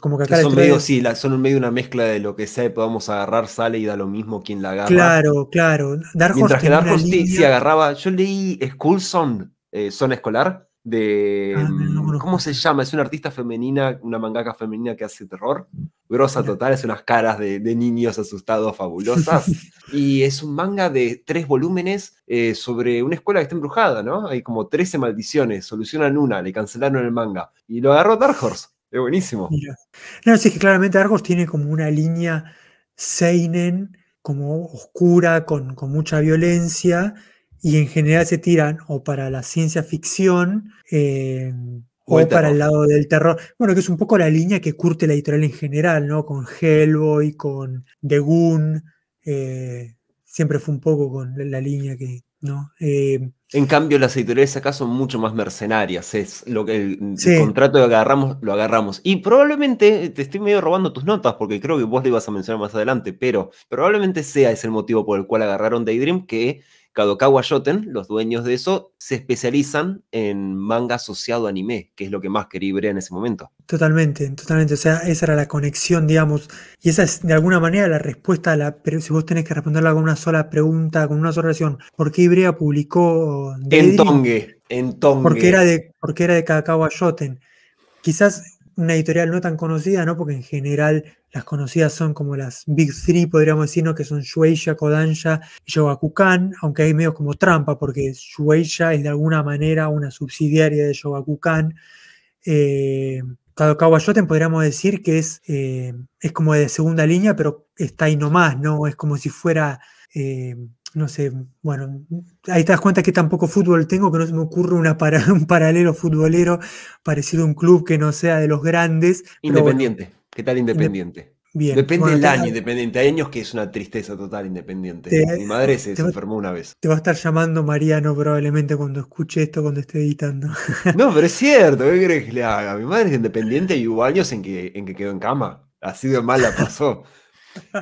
como que acá son, medio, sí, son medio una mezcla de lo que sea, podamos agarrar, sale y da lo mismo quien la agarra. Claro, claro. Dark Mientras que Dark Horse sí, agarraba, yo leí School Son, Son Escolar, de... Ah, mm, ¿Cómo se llama? Es una artista femenina, una mangaka femenina que hace terror. grosa total, es unas caras de, niños asustados fabulosas. y es un manga de tres volúmenes eh, sobre una escuela que está embrujada, ¿no? Hay como 13 maldiciones, solucionan una, le cancelaron el manga. Y lo agarró Dark Horse. Es buenísimo. No, sí, que claramente Dark Horse tiene como una línea Seinen, como oscura, con, con mucha violencia, y en general se tiran o para la ciencia ficción, eh, o, para el lado del terror. Bueno, que es un poco la línea que curte la editorial en general, ¿no? Con Hellboy, con The Goon. Eh, siempre fue un poco con la línea que. ¿no? Eh, en cambio, las editoriales acá son mucho más mercenarias. Es lo que el, contrato que agarramos, lo agarramos. Y probablemente, te estoy medio robando tus notas, porque creo que vos le ibas a mencionar más adelante, pero probablemente sea ese el motivo por el cual agarraron Daydream, que Kadokawa Shoten, los dueños de eso, se especializan en manga asociado a anime, que es lo que más quería Ibrea en ese momento. Totalmente, totalmente. O sea, esa era la conexión, digamos. Y esa es de alguna manera la respuesta a la. Pero si vos tenés que responderla con una sola pregunta, con una sola oración, ¿por qué Ibrea publicó. En Tongue, en Tongue. Porque era de, porque era de Kadokawa Shoten. Quizás una editorial no tan conocida, ¿no? Porque en general las conocidas son como las Big Three, podríamos decir, ¿no? Que son Shueisha, Kodansha y Shogakukan, aunque hay medios como trampa, porque Shueisha es de alguna manera una subsidiaria de Shogakukan. Eh, Kadokawa Shoten podríamos decir que es, eh, es como de segunda línea, pero está ahí nomás, ¿no? Es como si fuera... Eh, no sé, bueno, ahí te das cuenta que tampoco fútbol tengo, que no se me ocurre una un paralelo futbolero parecido a un club que no sea de los grandes. Independiente, ¿qué tal Independiente? Bien. Depende del año, Independiente. Hay años que es una tristeza total Independiente. Mi madre se, enfermó una vez. Te va a estar llamando Mariano probablemente cuando escuche esto, cuando esté editando. No, pero es cierto, ¿qué crees que le haga? Mi madre es Independiente y hubo años en que, en que quedó en cama. Así de mal la pasó.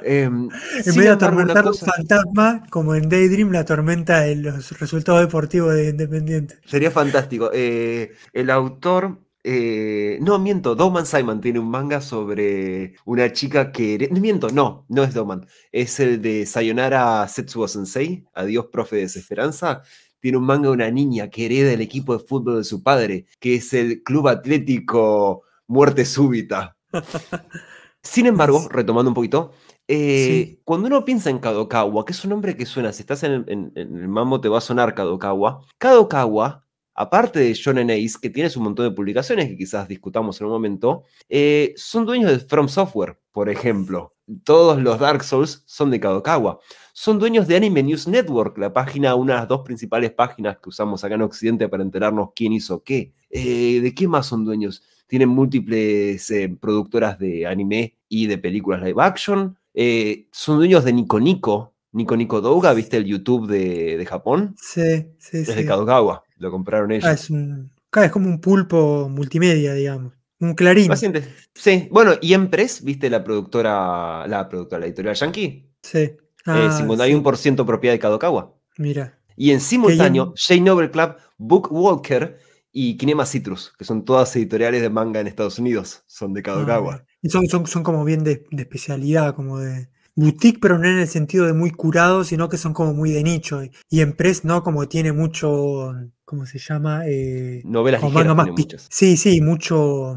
Em, en vez de atormentar un fantasma, como en Daydream, la tormenta en los resultados deportivos de Independiente. Sería fantástico. Eh, el autor. Eh, no, miento, Doman Simon tiene un manga sobre una chica que. Miento, no, no es Doman. Es el de Sayonara Setsuo Sensei, Adiós, profe de desesperanza. Tiene un manga de una niña que hereda el equipo de fútbol de su padre, que es el Club Atlético Muerte Súbita. Sin embargo, retomando un poquito, eh, cuando uno piensa en Kadokawa, que es un nombre que suena, si estás en el, mambo te va a sonar Kadokawa. Kadokawa, aparte de Shonen Ace, que tienes un montón de publicaciones que quizás discutamos en un momento, eh, son dueños de From Software, por ejemplo. Todos los Dark Souls son de Kadokawa. Son dueños de Anime News Network, la página, una de las dos principales páginas que usamos acá en Occidente para enterarnos quién hizo qué. Eh, ¿De qué más son dueños? Tienen múltiples productoras de anime y de películas live action. Eh, son dueños de Nico Nico. Nico Nico Douga, ¿viste el YouTube de, Japón? Sí, sí, es de Kadokawa, lo compraron ellos. Ah, es, es como un pulpo multimedia, digamos. Un clarín. Sí, bueno, y Empress, ¿viste la productora, la productora, la editorial Yankee? Sí. 51% ah, propiedad de Kadokawa. Mira. Y en simultáneo, J Novel Club, Bookwalker y Kinema Citrus, que son todas editoriales de manga en Estados Unidos, son de Kadokawa. Ah, y son, son, son, como bien de, especialidad, como de boutique, pero no en el sentido de muy curado, sino que son como muy de nicho. Y en Press, ¿no? Como tiene mucho, ¿cómo se llama? Eh, Novelas ligeras más Sí, sí, mucho...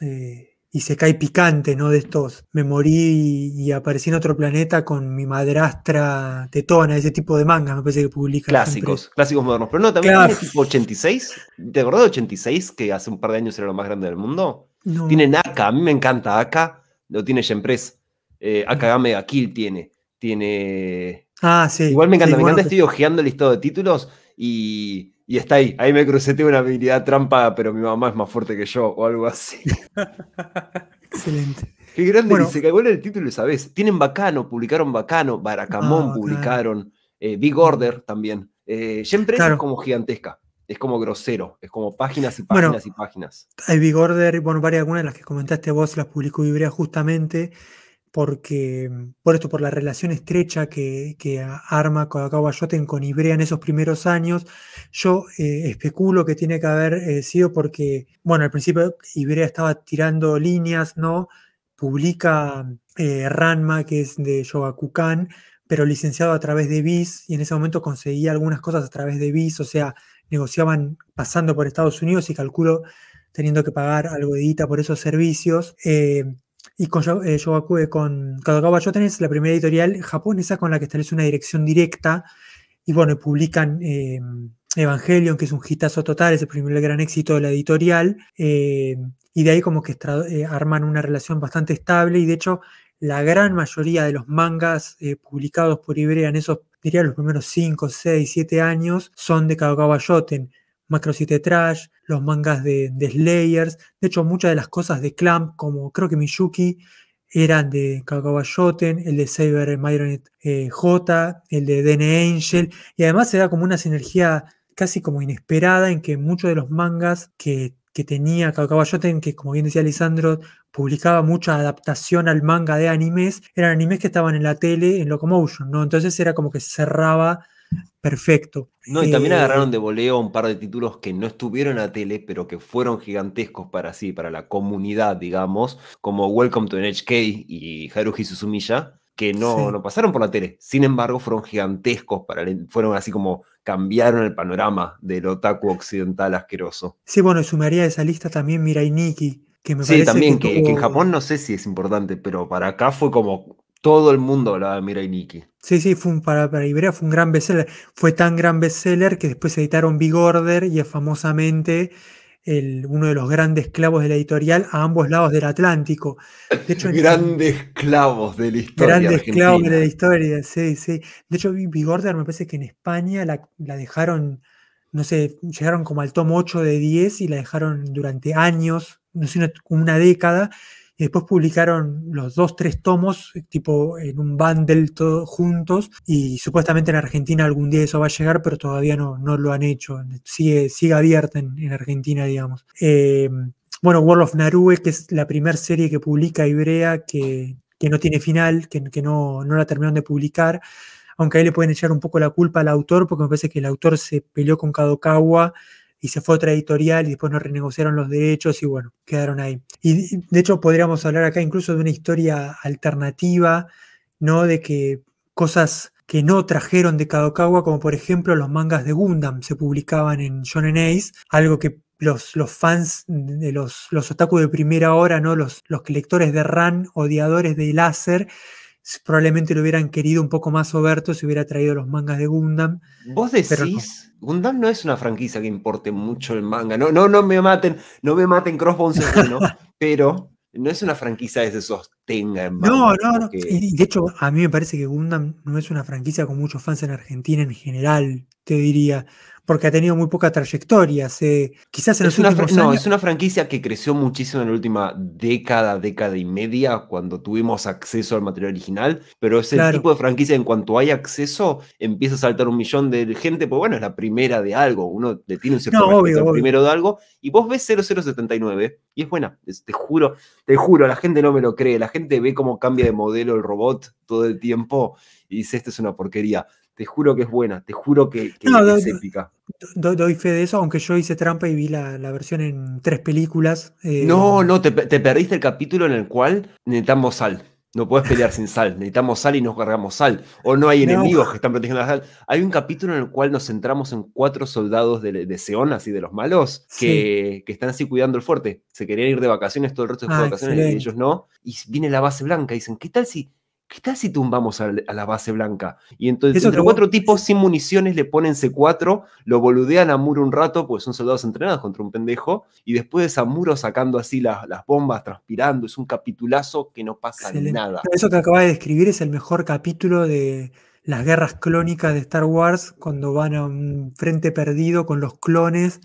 Eh, y se cae picante, ¿no? De estos. Me morí y, aparecí en otro planeta con mi madrastra tetona, ese tipo de mangas, me parece que publica. Clásicos, clásicos modernos. Pero no, también tiene tipo 86. ¿Te acordás de 86, que hace un par de años era lo más grande del mundo? Tiene Naka, a mí me encanta Aka, lo tiene Shempres. Eh, Akagame Kill tiene. Tiene. Ah, sí. Igual me encanta, me encanta, estoy ojeando el listado de títulos y y está ahí. Ahí me crucé, tengo una habilidad trampa, pero mi mamá es más fuerte que yo, o algo así. Excelente. Qué grande bueno, dice, que igual el título, ¿sabes? Tienen Bacano, publicaron Bacano, Baracamón ah, publicaron, eh, Big Order también. Eh, siempre es como gigantesca, es como grosero, es como páginas y páginas y páginas. Hay Big Order, bueno, varias, algunas de las que comentaste vos las publicó Ibrea justamente porque por esto, por la relación estrecha que, que arma Kodakawa Shoten con Ibrea en esos primeros años, yo eh, especulo que tiene que haber eh, sido porque, bueno, al principio Ibrea estaba tirando líneas, ¿no? Publica eh, Ranma, que es de Shogakukan, pero licenciado a través de BIS, y en ese momento conseguía algunas cosas a través de BIS, o sea, negociaban pasando por Estados Unidos y calculo teniendo que pagar algo de guita por esos servicios. Y con, eh, con Kadokawa Shoten es la primera editorial japonesa con la que establece una dirección directa. Y bueno, publican eh, Evangelion, que es un hitazo total, es el primer gran éxito de la editorial. Eh, y de ahí como que arman una relación bastante estable. Y de hecho, la gran mayoría de los mangas publicados por Ibrea en esos, diría, los primeros 5, 6, 7 años son de Kadokawa Shoten. Macro 7 Trash, los mangas de, Slayers. De hecho, muchas de las cosas de Clamp, como creo que Miyuki, eran de Kagawa Shoten, el de Saber Myronet eh, J, el de DN Angel. Y además se da como una sinergia casi como inesperada en que muchos de los mangas que, que tenía Kagawa Shoten, que como bien decía Lisandro, publicaba mucha adaptación al manga de animes, eran animes que estaban en la tele, en Locomotion, ¿no? Entonces era como que cerraba perfecto. No, y también eh, agarraron de voleo un par de títulos que no estuvieron a tele, pero que fueron gigantescos para sí, para la comunidad, digamos, como Welcome to NHK y Haruhi Suzumiya, que no, no pasaron por la tele. Sin embargo, fueron gigantescos para fueron así como cambiaron el panorama del otaku occidental asqueroso. Sí, bueno, sumaría esa lista también Mirai Nikki, que me sí, también, que, en Japón no sé si es importante, pero para acá fue como todo el mundo hablaba de Mirai Nikki. Sí, sí, fue un, para, para Iberia fue un gran bestseller. Fue tan gran bestseller que después editaron Big Order y es famosamente el, uno de los grandes clavos de la editorial a ambos lados del Atlántico. De hecho, grandes clavos de la historia. Grandes clavos de la historia, sí, sí. De hecho, Big Order me parece que en España la, la dejaron, no sé, llegaron como al tomo 8 de 10 y la dejaron durante años, no sé, una, una década y después publicaron los dos, tres tomos, eh, tipo en un bundle todos juntos, y supuestamente en Argentina algún día eso va a llegar, pero todavía no, no lo han hecho, sigue, sigue abierta en, Argentina, digamos. Eh, bueno, World of Narue, que es la primera serie que publica Ibrea, que, que no tiene final, que, que no, no la terminaron de publicar, aunque ahí le pueden echar un poco la culpa al autor, porque me parece que el autor se peleó con Kadokawa y se fue otra editorial y después no renegociaron los derechos y bueno, quedaron ahí. Y de hecho podríamos hablar acá incluso de una historia alternativa, ¿no? De que cosas que no trajeron de Kadokawa, como por ejemplo los mangas de Gundam se publicaban en Shonen Ace, algo que los, los fans de los, los otaku de primera hora, ¿no? los, los lectores de RAN, odiadores de láser, probablemente lo hubieran querido un poco más oberto si hubiera traído los mangas de Gundam. ¿Vos decís? Gundam no es una franquicia que importe mucho el manga. No, no, no me maten, no me maten Crossbones pero no es una franquicia que se sostenga en manga. No, no, no. Y de hecho, a mí me parece que Gundam no es una franquicia con muchos fans en Argentina en general, te diría porque ha tenido muy poca trayectoria. quizás en es una, No, es una franquicia que creció muchísimo en la última década, década y media, cuando tuvimos acceso al material original, pero es el tipo de franquicia en cuanto hay acceso, empieza a saltar un millón de gente, pues bueno, es la primera de algo, uno le tiene un cierto no, primero de algo, y vos ves 0079, y es buena, te juro, te juro, la gente no me lo cree, la gente ve cómo cambia de modelo el robot todo el tiempo, y dice, esto es una porquería. Te juro que es buena, te juro que, es épica. Doy, fe de eso, aunque yo hice trampa y vi la, versión en tres películas. Eh, no, no, te, perdiste el capítulo en el cual necesitamos sal. No puedes pelear sin sal. Necesitamos sal y nos cargamos sal. O no hay enemigos que están protegiendo la sal. Hay un capítulo en el cual nos centramos en cuatro soldados de, de Seon, así de los malos, que, están así cuidando el fuerte. Se querían ir de vacaciones todo el resto de ah, vacaciones y ellos no. Y viene la base blanca y dicen, ¿qué tal si ¿qué tal si tumbamos a, la base blanca? Y entonces entre cuatro tipos sin municiones le ponen C4, lo boludean a Muro un rato, porque son soldados entrenados contra un pendejo, y después a Muro sacando así las, bombas, transpirando, es un capitulazo que no pasa nada. Eso que acaba de describir es el mejor capítulo de las guerras clónicas de Star Wars, cuando van a un frente perdido con los clones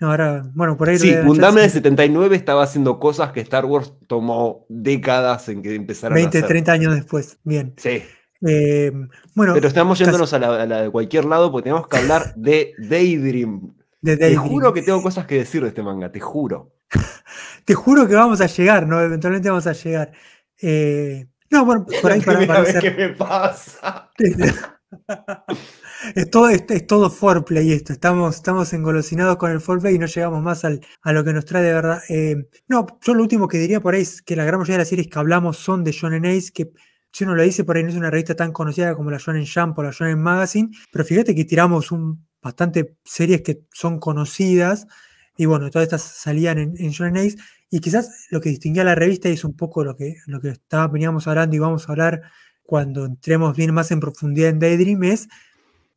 Ahora, bueno, por ahí. Sí, Gundam en el 79 estaba haciendo cosas que Star Wars tomó décadas en que empezaron 20, a hacer. 30 años después, bien. Sí. Eh, bueno, Pero estamos yéndonos a la, de cualquier lado porque tenemos que hablar de Daydream. Te juro que tengo cosas que decir de este manga, te juro. te juro que vamos a llegar, ¿no? Eventualmente vamos a llegar. Eh, no, bueno, por ahí para, para ¿Qué me pasa? es todo, es, todo foreplay esto. Estamos, estamos engolosinados con el foreplay y no llegamos más al, a lo que nos trae de verdad. Eh, no, yo lo último que diría por ahí es que la gran mayoría de las series que hablamos son de Shonen Ace, que si uno lo dice por ahí no es una revista tan conocida como la Shonen Jump o la Shonen Magazine, pero fíjate que tiramos un, bastante series que son conocidas. Y bueno, todas estas salían en, en Shonen Ace. Y quizás lo que distinguía a la revista es un poco lo que, lo que estaba, veníamos hablando y vamos a hablar cuando entremos bien más en profundidad en Daydream es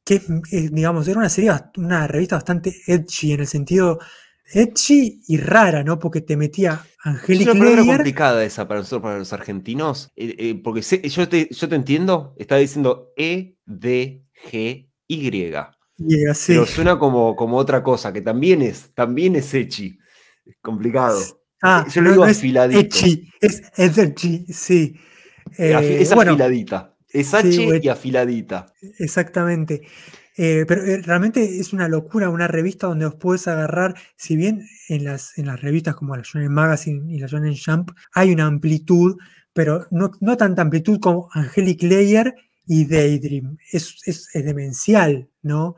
que, eh, digamos, era una serie, una revista bastante edgy en el sentido edgy y rara, ¿no? Porque te metía Angelic Es una palabra complicada esa para nosotros, para los argentinos, eh, eh, porque yo, te, yo te entiendo, está diciendo E, D, G, Y. Y así. Pero suena como, como otra cosa, que también es, también es echi. Es complicado. Ah, yo le no- digo no es afiladito. es edgy, sí. Eh, es bueno, afiladita. Es H y afiladita. Exactamente. Eh, pero eh, realmente es una locura una revista donde os puedes agarrar, si bien en las, en las revistas como la Shonen Magazine y la Shonen Jump hay una amplitud, pero no, no tanta amplitud como Angelic Layer y Daydream. Es, es, es demencial, ¿no?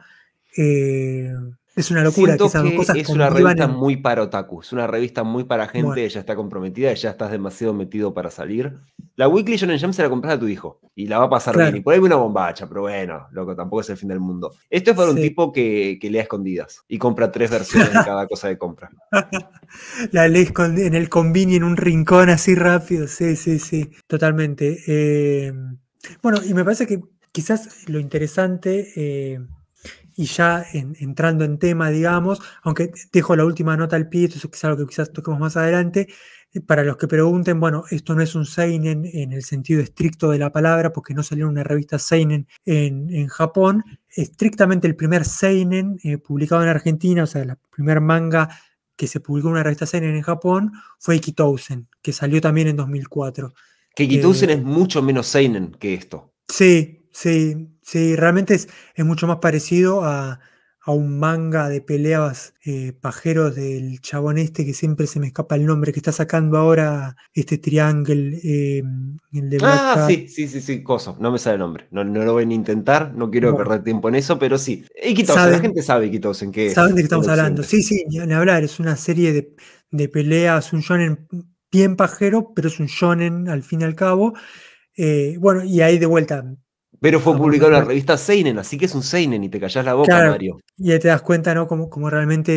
Eh, es una locura Siento que esas dos cosas es una revista en- muy para otaku, es una revista muy para gente Bueno. ya está comprometida, ya estás demasiado metido para salir. La Weekly Shonen Jump se la compras a tu hijo y la va a pasar Claro. bien. Y por ahí una bombacha, pero bueno, loco, tampoco es el fin del mundo. Esto es para un tipo que, que lea escondidas y compra tres versiones de cada cosa que compra. La lees en el convini en un rincón así rápido. Sí, sí, sí, totalmente. Eh, bueno, y me parece que quizás lo interesante, eh, y ya en- entrando en tema, digamos, aunque dejo la última nota al pie, esto es algo que quizás toquemos más adelante, eh, para los que pregunten, bueno, esto no es un Seinen en el sentido estricto de la palabra, porque no salió en una revista Seinen en, en Japón. Estrictamente el primer Seinen eh, publicado en Argentina, o sea, el primer manga que se publicó en una revista Seinen en Japón, fue Ikitousen, que salió también en 2004. Que Kitousen Eh, es mucho menos Seinen que esto. Sí, sí, sí, realmente es, es mucho más parecido a, a un manga de peleas eh, pajeros del chabón este que siempre se me escapa el nombre, que está sacando ahora este Triangle, eh, el de Black Ah, Cat. sí, sí, sí, sí, coso. No me sale el nombre. No, no lo voy a intentar, no quiero perder tiempo en eso, pero sí. Y Kitousen, la gente sabe Kitousen qué es. ¿Saben de qué estamos es hablando? Sí, sí, ni hablar, es una serie de, de peleas, un shonen bien pajero, pero es un shonen al fin y al cabo. Eh, bueno, y ahí de vuelta, Pero fue Ah, publicado en la revista Seinen, así que es un Seinen y te callás la boca, Claro. Mario. Y ahí te das cuenta, ¿no? Como, como realmente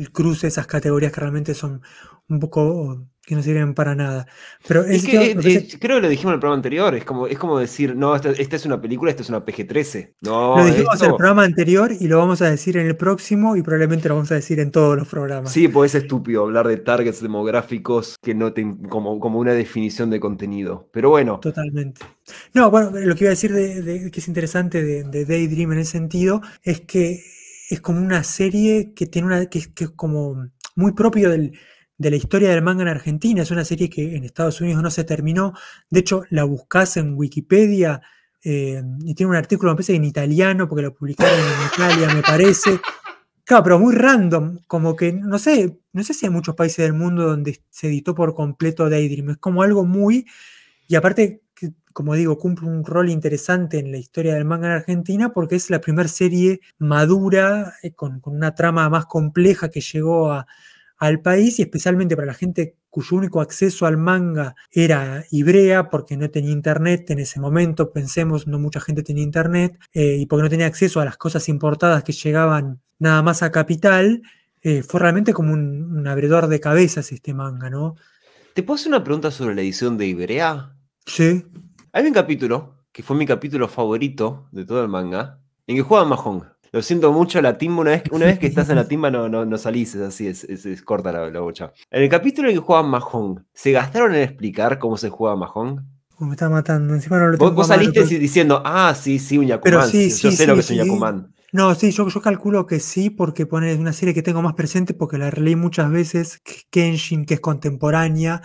el cruce, esas categorías que realmente son un poco que no sirven para nada. Pero Es es que, creo que lo dijimos en el programa anterior, es como, es como decir, no, esta, esta es una película, esta es una PG-13. No, lo dijimos en el programa anterior y lo vamos a decir en el próximo y probablemente lo vamos a decir en todos los programas. Sí, pues es estúpido hablar de targets demográficos que no te, como, como una definición de contenido. Pero bueno, Totalmente. No, bueno, lo que iba a decir de, de- que es interesante de, de Daydream en ese sentido es que es como una serie que tiene una que es, que es como muy propio del- de la historia del manga en Argentina. Es una serie que en Estados Unidos no se terminó. De hecho, la buscas en Wikipedia eh, y tiene un artículo, me parece, en italiano, porque lo publicaron en Italia, me parece. Claro, pero muy random, como que no sé, no sé si hay muchos países del mundo donde se editó por completo Daydream. Es como algo muy y aparte, como digo, cumple un rol interesante en la historia del manga en Argentina porque es la primera serie madura, eh, con, con una trama más compleja que llegó a- al país y especialmente para la gente cuyo único acceso al manga era Ibrea porque no tenía internet en ese momento, pensemos, no mucha gente tenía internet eh, y porque no tenía acceso a las cosas importadas que llegaban nada más a Capital, eh, fue realmente como un, un abredor de cabezas este manga, ¿no? ¿te puedo hacer una pregunta sobre la edición de Iberia? Sí. Hay un capítulo, que fue mi capítulo favorito de todo el manga, en que juega Mahong. Lo siento mucho, la timba, una vez, una vez que estás en la timba no, no, no salís, es así, es, es- es corta la, la bocha. En el capítulo en que juega Mahong, ¿se gastaron en explicar cómo se juega Mahong? Me está matando. Encima no lo Vos, tengo vos mano, saliste diciendo, ah, sí, sí, un Pero Yakuman. sí, yo sí, sé lo sí, que es un sí. Yakuman. No, sí, yo, yo calculo que sí, porque pone es una serie que tengo más presente porque la releí muchas veces. Kenshin, que es contemporánea.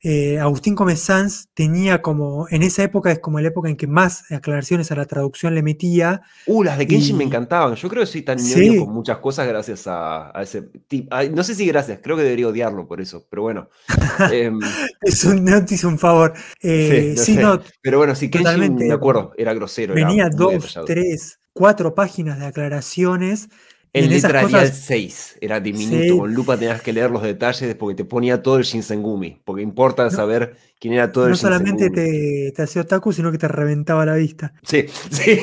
Eh, Agustín Gómez Sanz tenía como, en esa época es como la época en que más aclaraciones a la traducción le metía. Uh, las de Kenshin me encantaban. Yo creo que soy tan Sí. ñoño con muchas cosas gracias a, a ese tipo. No sé si gracias, creo que debería odiarlo por eso, pero bueno. Em, Es un, no te hice un favor. Eh, no sí, sé. no, pero bueno, sí, Totalmente. me acuerdo, era grosero. venía dos, tres, cuatro páginas de aclaraciones. En letra cosas 6, era diminuto, Sí. con lupa tenías que leer los detalles porque te ponía todo el Shinsengumi, porque importa No- saber quién era todo el no solamente Shinsengumi. te, te hacía otaku, sino que te reventaba la vista. Sí, sí.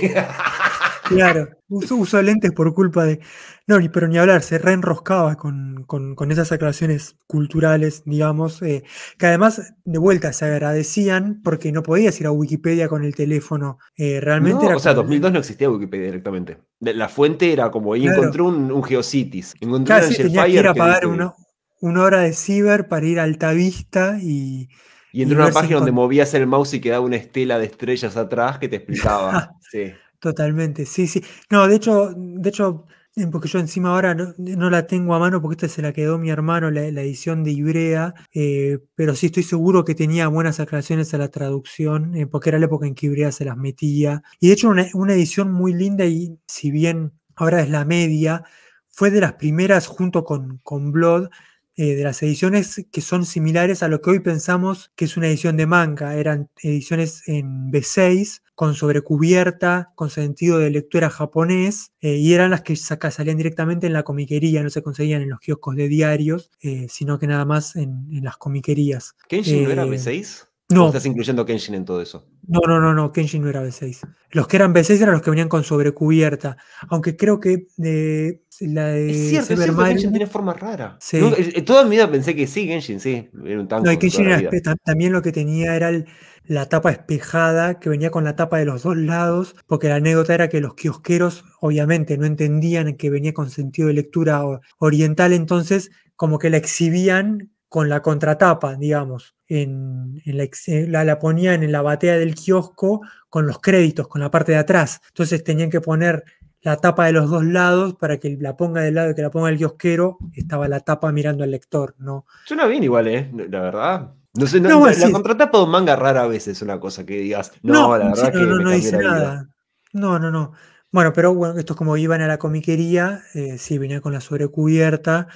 Claro, uso, uso lentes por culpa de. No, ni, pero ni hablar, se reenroscaba con, con, con esas aclaraciones culturales, digamos, eh, que además de vuelta se agradecían porque no podías ir a Wikipedia con el teléfono. eh, realmente No, era o sea, como- 2002 no existía Wikipedia directamente. La fuente era como ahí Claro. encontré un, un Geocities. Encontré Claro, un sí, tenías que ir a pagar una, una hora de ciber para ir a Altavista y. Y entré a una página donde movías el mouse y quedaba una estela de estrellas atrás que te explicaba. sí. Totalmente, sí, sí. No, de hecho, de hecho, porque yo encima ahora no, no la tengo a mano porque esta se la quedó mi hermano, la, edición de Ibrea, eh, pero sí estoy seguro que tenía buenas aclaraciones a la traducción, eh, porque era la época en que Ibrea se las metía. Y de hecho, una, una edición muy linda y si bien ahora es la media, fue de las primeras junto con, con Blood. eh, de las ediciones que son similares a lo que hoy pensamos que es una edición de manga. Eran ediciones en B6, con sobrecubierta, con sentido de lectura japonés, eh, y eran las que saca- salían directamente en la comiquería, no se conseguían en los kioscos de diarios, eh, sino que nada más en, en las comiquerías. ¿Kenshin no era Eh, B6? ¿O No, estás incluyendo Kenshin en todo eso? no, no, no, no, Kenshin no era B6. Los que eran B6 eran los que venían con sobrecubierta, aunque creo que la de Es cierto, es cierto, Genshin tiene forma rara. Sí. Nunca- eh, toda mi vida pensé que sí, Genshin, sí. Era un tanco No, la era también lo que tenía era el- la tapa espejada, que venía con la tapa de los dos lados, porque la anécdota era que los kiosqueros obviamente no entendían que venía con sentido de lectura oriental, entonces como que la exhibían con la contratapa, digamos. En, en la, ex- eh, la, la ponían en la batea del kiosco con los créditos, con la parte de atrás. Entonces tenían que poner la tapa de los dos lados para que la ponga del lado y que la ponga el kiosquero, estaba la tapa mirando al lector, ¿no? Suena bien igual, ¿eh? La verdad. No sé, no, No, la contratapa de un manga rara a veces es una cosa que digas. No, No, la verdad no, que no, me dice nada. No, no, no. Bueno, pero bueno, estos como iban a la comiquería, eh, sí, venía con la sobrecubierta.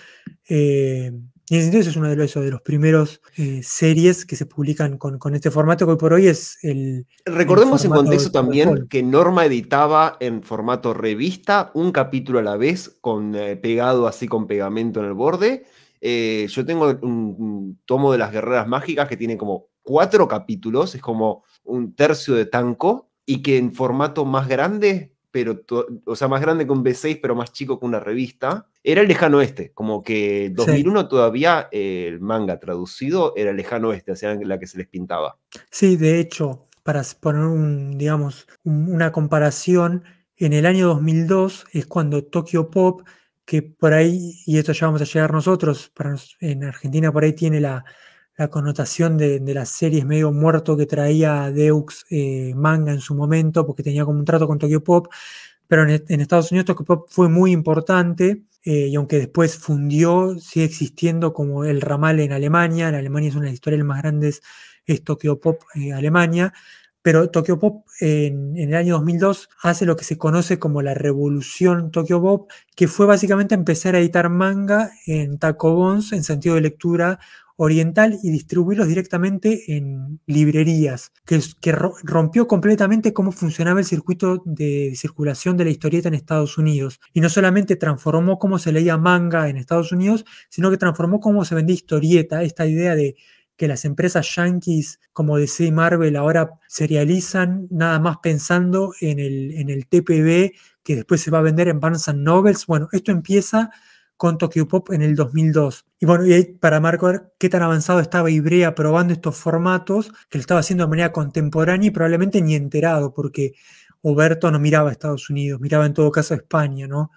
eh, y en ese sentido, es uno de los, de los primeros eh, series que se publican con, con este formato que hoy por hoy es el. Recordemos en contexto también que Norma editaba en formato revista un capítulo a la vez, con, eh, pegado así con pegamento en el borde. Eh, yo tengo un, un tomo de las guerreras mágicas que tiene como cuatro capítulos, es como un tercio de tanco, y que en formato más grande, pero o sea, más grande que un B6, pero más chico que una revista, era el lejano oeste. Como que 2001 todavía eh, el manga traducido era el lejano oeste, hacia la que se les pintaba. Sí, de hecho, para poner un, digamos, un- una comparación, en el año 2002 es cuando Tokyo Pop, que por ahí, y esto ya vamos a llegar nosotros, para nos- en Argentina por ahí tiene la, la connotación de, las series medio muerto que traía Deux eh, manga en su momento, porque tenía como un trato con Tokyo Pop, pero en, Estados Unidos Tokyo Pop fue muy importante, eh, y aunque después fundió, sigue existiendo como el ramal en Alemania, en Alemania es una de las historias más grandes es Tokyo Pop eh, Alemania, pero Tokyo Pop en, el año 2002 hace lo que se conoce como la revolución Tokyo Pop, que fue básicamente empezar a editar manga en Takobons en sentido de lectura oriental y distribuirlos directamente en librerías, que, rompió completamente cómo funcionaba el circuito de circulación de la historieta en Estados Unidos. Y no solamente transformó cómo se leía manga en Estados Unidos, sino que transformó cómo se vendía historieta, esta idea de que las empresas yankees como DC y Marvel ahora serializan nada más pensando en el, en el TPB que después se va a vender en Barnes Nobles. Bueno, esto empieza con Tokyo Pop en el 2002. Y bueno, y ahí para marcar qué tan avanzado estaba Ibrea probando estos formatos, que lo estaba haciendo de manera contemporánea y probablemente ni enterado, porque Oberto no miraba a Estados Unidos, miraba en todo caso a España, ¿no?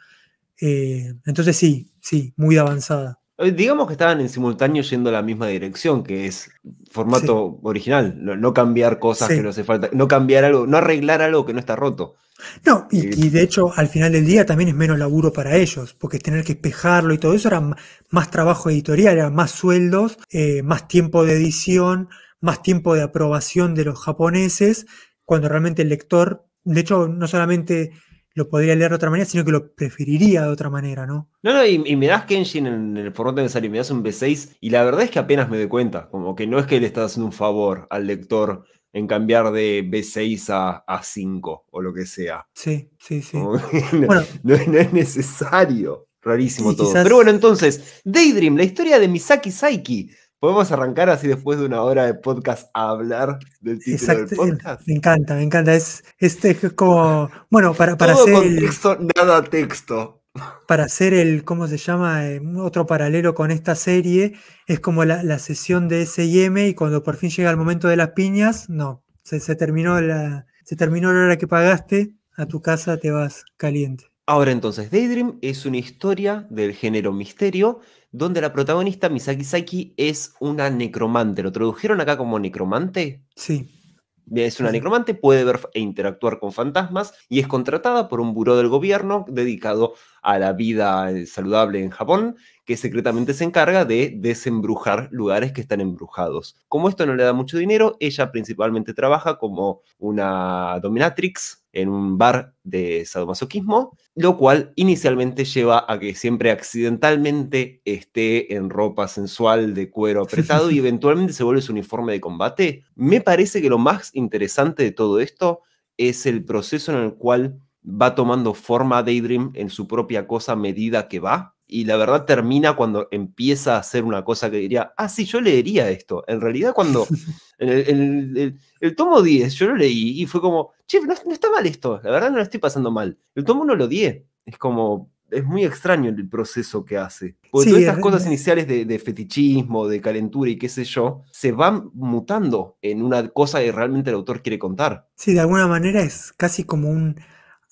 Eh, entonces sí, sí, muy avanzada. Eh, Digamos que estaban en simultáneo yendo a la misma dirección, que es formato original, no, no cambiar cosas Sí. que no hace falta, no cambiar algo, no arreglar algo que no está roto. No, y, de hecho al final del día también es menos laburo para ellos, porque tener que espejarlo y todo eso era más trabajo editorial, eran más sueldos, eh, más tiempo de edición, más tiempo de aprobación de los japoneses, cuando realmente el lector, de hecho, no solamente lo podría leer de otra manera, sino que lo preferiría de otra manera, ¿no? No, no, y, y me das Kenshin en el formato de sale, me das un B6, y la verdad es que apenas me doy cuenta, como que no es que le estás haciendo un favor al lector en cambiar de B6 a A5 o lo que sea. Sí, sí, sí. No, Bueno. no es- no es necesario. Rarísimo Sí, todo. quizás- Pero bueno, entonces, Daydream, la historia de Misaki Saiki. ¿Podemos arrancar así después de una hora de podcast a hablar del título del podcast? Me encanta, me encanta. Es, este es como, bueno, para, para Todo hacer contexto, nada texto. Para hacer el, ¿cómo se llama? Eh, otro paralelo con esta serie, es como la, la sesión de S&M y cuando por fin llega el momento de las piñas, no, se, se terminó la, se terminó la hora que pagaste, a tu casa te vas caliente. Ahora entonces, Daydream es una historia del género misterio, donde la protagonista, Misaki Saki, es una necromante. ¿Lo tradujeron acá como necromante? Sí, Es una necromante, puede ver e interactuar con fantasmas y es contratada por un buró del gobierno dedicado a la vida eh, saludable en Japón, que secretamente se encarga de desembrujar lugares que están embrujados. Como esto no le da mucho dinero, ella principalmente trabaja como una dominatrix en un bar de sadomasoquismo, lo cual inicialmente lleva a que siempre accidentalmente esté en ropa sensual de cuero apretado y eventualmente se vuelve su uniforme de combate. Me parece que lo más interesante de todo esto es el proceso en el cual va tomando forma Daydream en su propia cosa a medida que va. Y la verdad termina cuando empieza a hacer una cosa que diría, ah, sí, yo leería esto. En realidad cuando en el, en el- el- tomo 10 yo lo leí y fue como, che, no, no está mal esto, la verdad no lo estoy pasando mal. El tomo no lo odié. Es como, es muy extraño el proceso que hace. Porque Sí, todas estas es- cosas iniciales de, de fetichismo, de calentura y qué sé yo, se van mutando en una cosa que realmente el autor quiere contar. Sí, de alguna manera es casi como un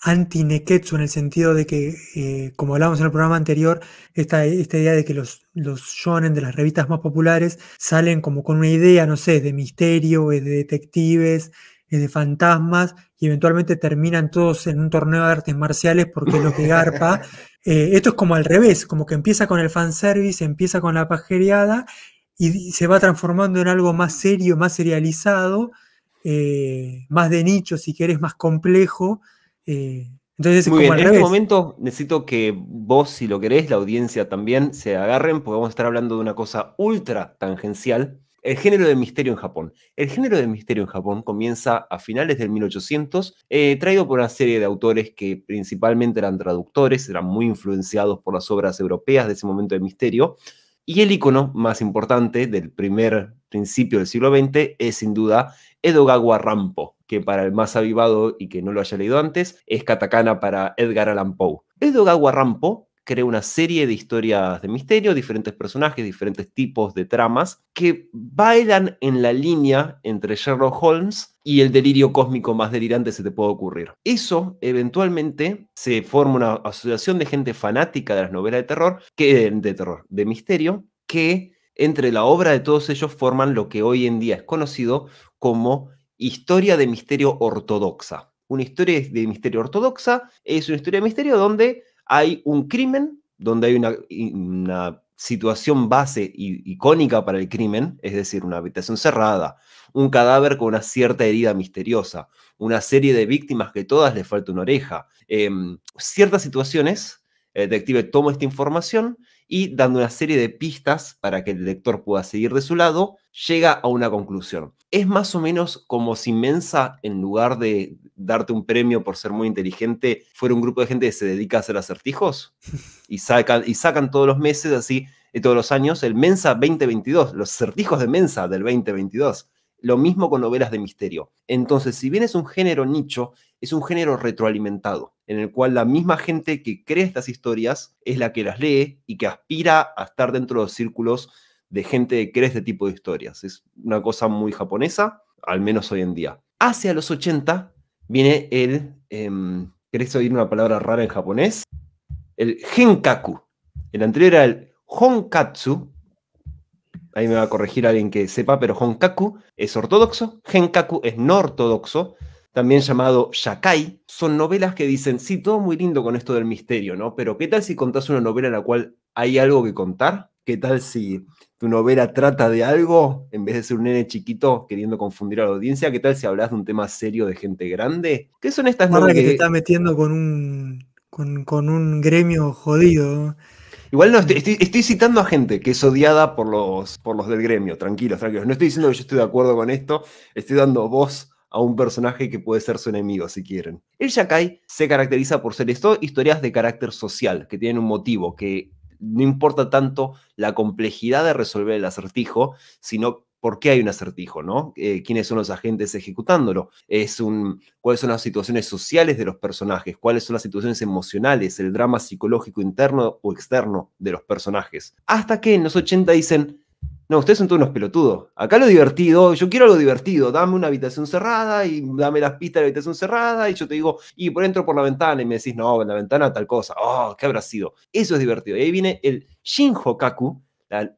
anti-neketsu en el sentido de que, eh, como hablábamos en el programa anterior, esta, esta idea de que los, los shonen de las revistas más populares salen como con una idea, no sé, de misterio, es de detectives, es de fantasmas, y eventualmente terminan todos en un torneo de artes marciales porque es lo que garpa. Eh, esto es como al revés, como que empieza con el fanservice, empieza con la pajereada y se va transformando en algo más serio, más serializado, eh, más de nicho, si querés, más complejo. Eh, entonces es Muy como bien, al en este momento necesito que vos, si lo querés, la audiencia también, se agarren, porque vamos a estar hablando de una cosa ultra tangencial, el género de misterio en Japón. El género de misterio en Japón comienza a finales del 1800, eh, traído por una serie de autores que principalmente eran traductores, eran muy influenciados por las obras europeas de ese momento de misterio, y el icono más importante del primer principio del siglo XX es sin duda Edogawa Rampo, que para el más avivado y que no lo haya leído antes, es katakana para Edgar Allan Poe. Edogawa Rampo crea una serie de historias de misterio, diferentes personajes, diferentes tipos de tramas, que bailan en la línea entre Sherlock Holmes y el delirio cósmico más delirante se te puede ocurrir. Eso, eventualmente, se forma una asociación de gente fanática de las novelas de terror, que, de terror, de misterio, que entre la obra de todos ellos forman lo que hoy en día es conocido como historia de misterio ortodoxa. Una historia de misterio ortodoxa es una historia de misterio donde hay un crimen, donde hay una, situación base icónica para el crimen, es decir, una habitación cerrada, un cadáver con una cierta herida misteriosa, una serie de víctimas que todas les falta una oreja, em, ciertas situaciones, el detective toma esta información y dando una serie de pistas para que el lector pueda seguir de su lado, llega a una conclusión. Es más o menos como si Mensa, en lugar de darte un premio por ser muy inteligente, fuera un grupo de gente que se dedica a hacer acertijos y sacan, y sacan todos los meses, así, todos los años, el Mensa 2022, los acertijos de Mensa del 2022. Lo mismo con novelas de misterio. Entonces, si bien es un género nicho, es un género retroalimentado, en el cual la misma gente que crea estas historias es la que las lee y que aspira a estar dentro de los círculos de gente que cree este tipo de historias. Es una cosa muy japonesa, al menos hoy en día. Hacia los 80 viene el... em, ¿Querés oír una palabra rara en japonés? El genkaku. El anterior era el honkatsu. Ahí me va a corregir alguien que sepa, pero honkaku es ortodoxo, genkaku es no ortodoxo, también llamado yakai. Son novelas que dicen, sí, todo muy lindo con esto del misterio, ¿no? Pero ¿qué tal si contás una novela en la cual hay algo que contar? ¿Qué tal si tu novela trata de algo en vez de ser un nene chiquito queriendo confundir a la audiencia? ¿Qué tal si hablas de un tema serio de gente grande? ¿Qué son estas Guarda que te novelas? está metiendo con un, con, con un gremio jodido. Igual no, estoy, estoy- estoy citando a gente que es odiada por los, por los del gremio, tranquilos, tranquilos. No estoy diciendo que yo estoy de acuerdo con esto, estoy dando voz a un personaje que puede ser su enemigo, si quieren. El Yakai se caracteriza por ser esto, historias de carácter social, que tienen un motivo, que no importa tanto la complejidad de resolver el acertijo, sino por qué hay un acertijo, ¿no? Eh, ¿Quiénes son los agentes ejecutándolo? Es un, ¿Cuáles son las situaciones sociales de los personajes? ¿Cuáles son las situaciones emocionales, el drama psicológico interno o externo de los personajes? Hasta que en los 80 dicen, no, ustedes son todos unos pelotudos. Acá lo divertido, yo quiero algo divertido. Dame una habitación cerrada y dame las pistas de la habitación cerrada. Y yo te digo, y por entro por la ventana y me decís, no, en la ventana tal cosa. Oh, ¿qué habrá sido? Eso es divertido. Y ahí viene el Shinhokaku,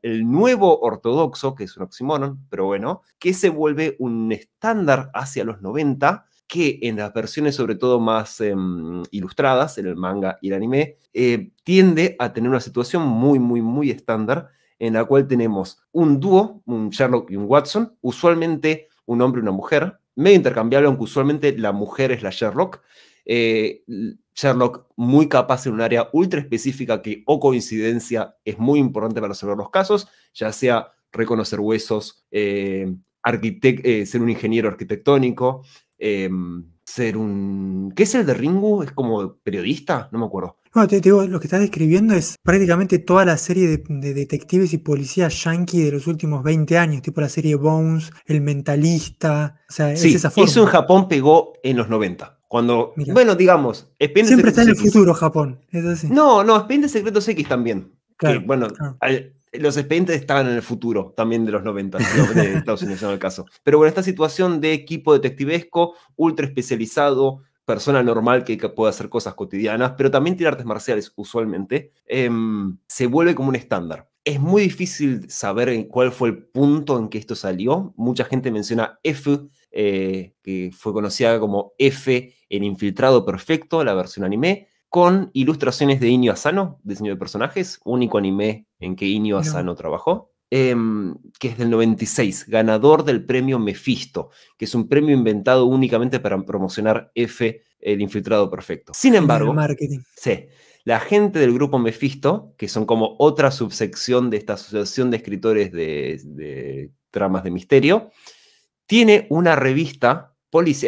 el nuevo ortodoxo, que es un oxímoron, pero bueno, que se vuelve un estándar hacia los 90 que en las versiones sobre todo más em, ilustradas, en el manga y el anime, eh, tiende a tener una situación muy, muy, muy estándar en la cual tenemos un dúo, un Sherlock y un Watson, usualmente un hombre y una mujer, medio intercambiable, aunque usualmente la mujer es la Sherlock. Eh, Sherlock muy capaz en un área ultra específica que o coincidencia es muy importante para resolver los casos, ya sea reconocer huesos, eh, eh, ser un ingeniero arquitectónico, ser un... ¿Qué es el de Ringu? ¿Es como periodista? No me acuerdo. No, te, digo, lo que estás describiendo es prácticamente toda la serie de, detectives y policías yankee de los últimos 20 años, tipo la serie Bones, El Mentalista, o sea, sí, es esa forma. Eso en Japón pegó en los 90. Cuando, bueno, digamos, Siempre está en el futuro Japón. No, no, Expedientes Secretos X también. que, bueno, los expedientes estaban en el futuro también de los 90, de Estados Unidos en el caso. Pero bueno, esta situación de equipo detectivesco, ultra especializado, persona normal que puede hacer cosas cotidianas, pero también tiene artes marciales usualmente, em, se vuelve como un estándar. Es muy difícil saber cuál fue el punto en que esto salió. Mucha gente menciona F, eh, que fue conocida como F, el infiltrado perfecto, la versión anime, con ilustraciones de Inio Asano, diseño de personajes, único anime en que Inio Asano trabajó. Em, que es del 96, ganador del premio Mephisto, que es un premio inventado únicamente para promocionar F, el infiltrado perfecto. Sin embargo, sí, la gente del grupo Mephisto, que son como otra subsección de esta asociación de escritores de, tramas de misterio, tiene una revista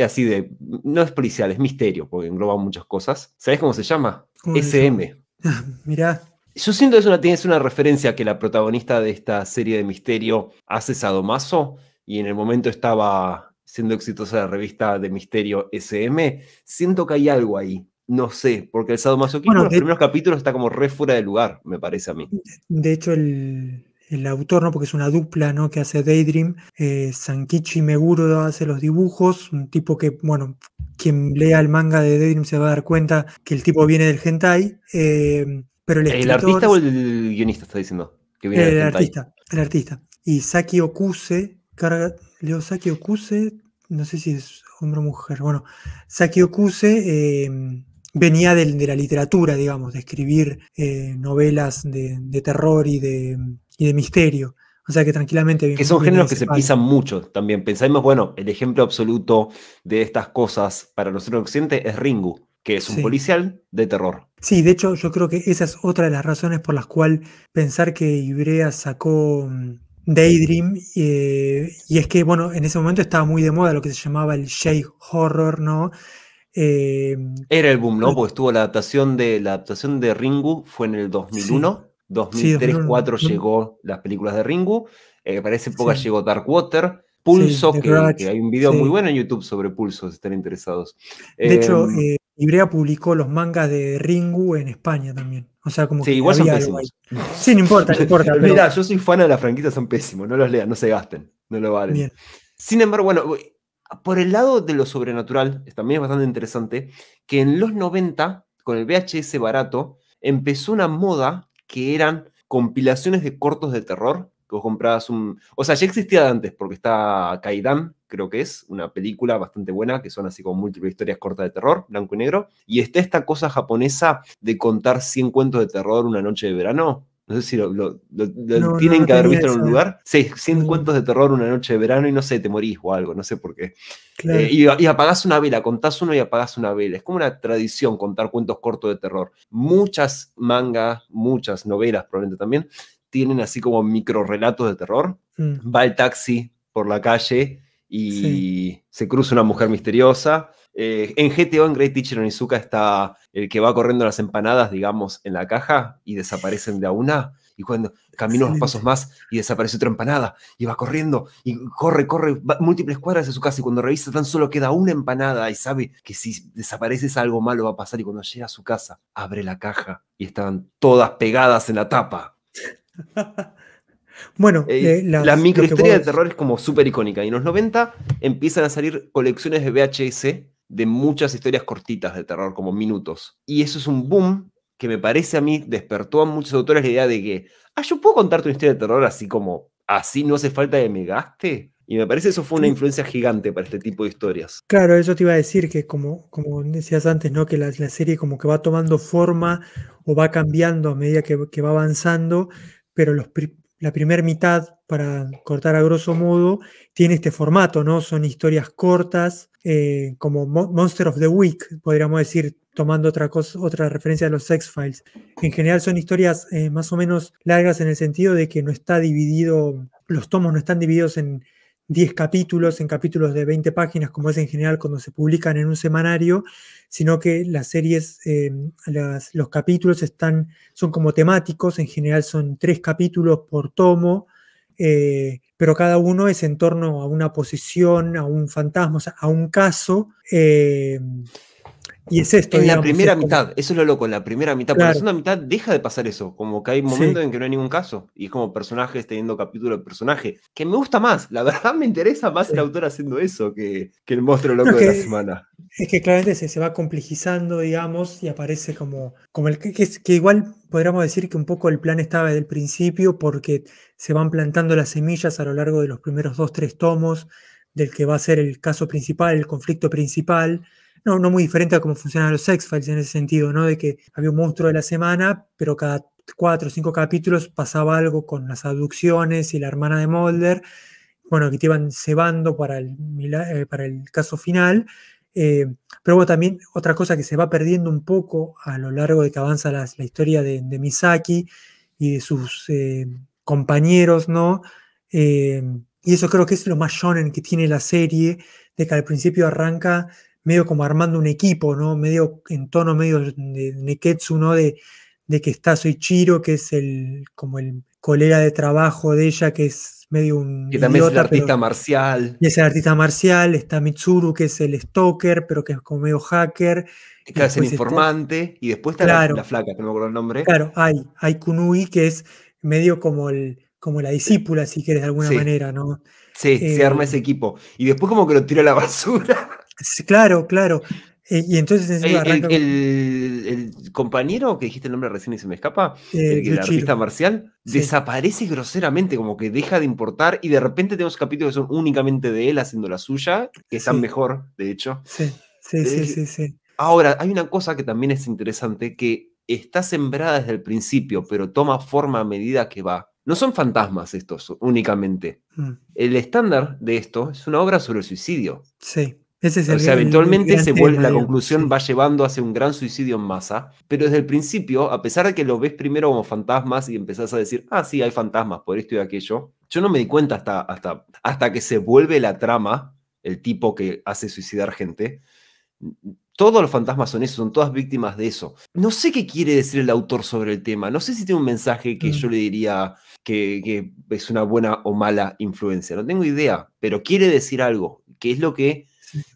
así de, no es policial, es misterio, porque engloba muchas cosas. ¿Sabes cómo se llama? SM. Mirá. Yo siento que es una, tienes una referencia que la protagonista de esta serie de misterio hace sadomaso y en el momento estaba siendo exitosa la revista de misterio SM. Siento que hay algo ahí. No sé, porque el sadomasoquismo en los primeros capítulos está como re fuera de lugar, me parece a mí. De hecho, el, autor, ¿no? porque es una dupla ¿no? que hace Daydream, eh, Sankichi Meguro hace los dibujos, un tipo que, bueno, quien lea el manga de Daydream se va a dar cuenta que el tipo viene del hentai. Eh, el, artista o el guionista está diciendo? Que viene el, artista, el artista. Y Saki Okuse, carga, leo Saki Okuse, no sé si es hombre o mujer, bueno, Saki Okuse em, venía de, la literatura, digamos, de escribir eh, novelas de, terror y de, y de misterio. O sea que tranquilamente. Que son géneros que se pisan mucho también. Pensamos, bueno, el ejemplo absoluto de estas cosas para nosotros en Occidente es Ringu que es un policial de terror. Sí, de hecho yo creo que esa es otra de las razones por las cuales pensar que Ibrea sacó mm, Daydream, eh, y es que, bueno, en ese momento estaba muy de moda lo que se llamaba el shake horror, ¿no? Eh, Era el boom, ¿no? Porque estuvo la adaptación de la adaptación de Ringu, fue en el 2001, 2003-2004 llegó las películas de Ringu, eh, para esa época llegó Dark Water, Pulso, que, hay un video muy bueno en YouTube sobre Pulso, si están interesados. De hecho, em, Ibrea publicó los mangas de Ringu en España también. O sea, como sí, igual son pésimos. Sí, no importa, no importa. Mira, yo soy fan de la franquicia, son pésimos. No los lean, no se gasten. No lo valen. Sin embargo, bueno, por el lado de lo sobrenatural, también es bastante interesante que en los 90, con el VHS barato, empezó una moda que eran compilaciones de cortos de terror que vos comprabas un... O sea, ya existía antes, porque está Kaidan, creo que es, una película bastante buena, que son así como múltiples historias cortas de terror, blanco y negro. Y está esta cosa japonesa de contar 100 cuentos de terror una noche de verano. No sé si lo, tienen que haber visto en un lugar. Sí, 100 cuentos de terror una noche de verano y no sé, te morís o algo, no sé por qué. Eh, y, y, apagás una vela, contás uno y apagás una vela. Es como una tradición contar cuentos cortos de terror. Muchas mangas, muchas novelas probablemente también, tienen así como micro relatos de terror. Mm. Va el taxi por la calle y se cruza una mujer misteriosa Eh, en GTO, en Great Teacher Onizuka, está el que va corriendo las empanadas, digamos, en la caja y desaparecen de a una. Y cuando camina unos pasos más y desaparece otra empanada y va corriendo y corre, corre múltiples cuadras de su casa y cuando revisa tan solo queda una empanada y sabe que si desapareces algo malo va a pasar y cuando llega a su casa abre la caja y estaban todas pegadas en la tapa. Bueno, eh, la microhistoria de terror es como súper icónica. Y en los 90 empiezan a salir colecciones de VHS de muchas historias cortitas de terror, como minutos. Y eso es un boom que me parece a mí despertó a muchos autores la idea de que, ah, yo puedo contarte una historia de terror así como, así no hace falta que me gaste. Y me parece eso fue una influencia gigante para este tipo de historias. Claro, eso te iba a decir que como, como decías antes, ¿no? Que la, serie como que va tomando forma o va cambiando a medida que, que va avanzando, pero los, la primera mitad, para cortar a grosso modo, tiene este formato, ¿no? Son historias cortas, eh, como Monster of the Week, podríamos decir, tomando otra, cosa, otra referencia a los X-Files. En general son historias eh, más o menos largas en el sentido de que no está dividido, los tomos no están divididos en 10 capítulos, en capítulos de 20 páginas, como es en general cuando se publican en un semanario, sino que las series, eh, los capítulos están, son como temáticos, en general son tres capítulos por tomo, eh, pero cada uno es en torno a una posición, a un fantasma, a un caso. Eh, y es esto. En la primera mitad, eso es lo loco, en la primera mitad. Por la segunda mitad deja de pasar eso. Como que hay momentos en que no hay ningún caso. Y es como personajes teniendo capítulo de personaje. Que me gusta más. La verdad me interesa más el autor haciendo eso que, que el monstruo loco de la semana. Es que claramente se, se, va complejizando, digamos, y aparece como, como el que, que, que igual podríamos decir que un poco el plan estaba desde el principio porque se van plantando las semillas a lo largo de los primeros dos, tres tomos del que va a ser el caso principal, el conflicto principal no, no muy diferente a cómo funcionan los X-Files en ese sentido, ¿no? De que había un monstruo de la semana, pero cada cuatro o cinco capítulos pasaba algo con las abducciones y la hermana de Mulder, bueno, que te iban cebando para el, eh, para el caso final. Eh, pero bueno, también otra cosa que se va perdiendo un poco a lo largo de que avanza la, historia de, Misaki y de sus eh, compañeros, ¿no? y eso creo que es lo más shonen que tiene la serie, de que al principio arranca medio como armando un equipo, ¿no? Medio en tono medio de Neketsu, ¿no? De, de que está Soichiro, que es el como el colega de trabajo de ella, que es medio un. Que también es el artista marcial. Y es el artista marcial. Está Mitsuru, que es el stalker, pero que es como medio hacker. Que es el informante. y después está la, flaca, que no me acuerdo el nombre. Claro, hay, hay Kunui, que es medio como el como la discípula, si quieres, de alguna manera, ¿no? Sí, se arma ese eh, equipo. Y después como que lo tira a la basura. Claro, claro. Eh, y entonces el, compañero que dijiste el nombre recién y se me escapa, eh, el, artista marcial, desaparece groseramente, como que deja de importar y de repente tenemos capítulos que son únicamente de él haciendo la suya, que están mejor, de hecho. Sí, sí, sí, sí, sí. Ahora, hay una cosa que también es interesante, que está sembrada desde el principio, pero toma forma a medida que va. No son fantasmas estos únicamente. Mm. El estándar de esto es una obra sobre el suicidio. Sí o sea, eventualmente se vuelve, la conclusión va llevando hacia un gran suicidio en masa, pero desde el principio, a pesar de que lo ves primero como fantasmas y empezás a decir, ah, sí, hay fantasmas por esto y aquello, yo no me di cuenta hasta, hasta, hasta que se vuelve la trama, el tipo que hace suicidar gente. Todos los fantasmas son eso, son todas víctimas de eso. No sé qué quiere decir el autor sobre el tema, no sé si tiene un mensaje que mm. yo le diría que, que es una buena o mala influencia, no tengo idea, pero quiere decir algo, que es lo que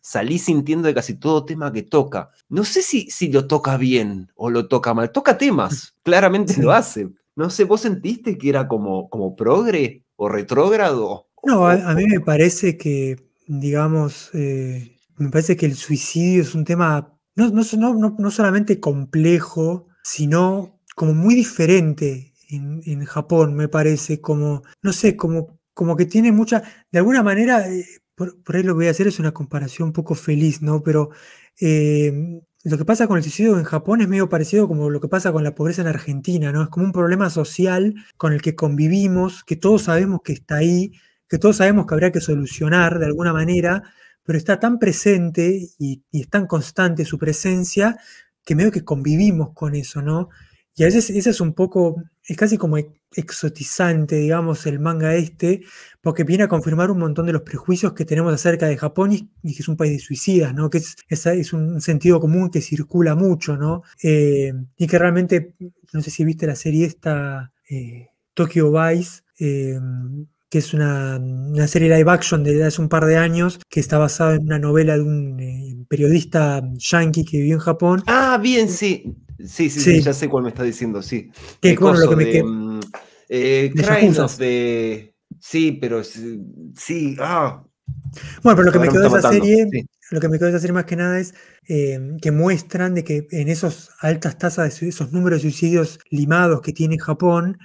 salí sintiendo de casi todo tema que toca. No sé si, si lo toca bien o lo toca mal. Toca temas, claramente lo hace. No sé, ¿vos sentiste que era como, como progre o retrógrado? No, a, mí me parece que, digamos, eh, me parece que el suicidio es un tema no, no, no, solamente complejo, sino como muy diferente en, Japón, me parece, como, no sé, como, como que tiene mucha, de alguna manera, eh, por, ahí lo que voy a hacer es una comparación un poco feliz, ¿no? Pero eh, lo que pasa con el suicidio en Japón es medio parecido como lo que pasa con la pobreza en Argentina, ¿no? Es como un problema social con el que convivimos, que todos sabemos que está ahí, que todos sabemos que habría que solucionar de alguna manera, pero está tan presente y, es tan constante su presencia que medio que convivimos con eso, ¿no? Y a veces ese es un poco, es casi como exotizante, digamos, el manga este, porque viene a confirmar un montón de los prejuicios que tenemos acerca de Japón y, que es un país de suicidas, ¿no? Que es, es, un sentido común que circula mucho, ¿no? Eh, y que realmente, no sé si viste la serie esta, eh, Tokyo Vice, eh, que es una, serie live action de hace un par de años, que está basada en una novela de un periodista yankee que vivió en Japón. Ah, bien, sí. Sí, sí, sí, ya sé cuál me está diciendo, sí. Que, bueno, lo que me mm, eh, de, Sí, pero sí. Ah. Bueno, pero lo que me quedó de esa serie, lo que me quedó de esa serie más que nada es eh, que muestran de que en esos altas tasas de esos números de suicidios limados que tiene Japón,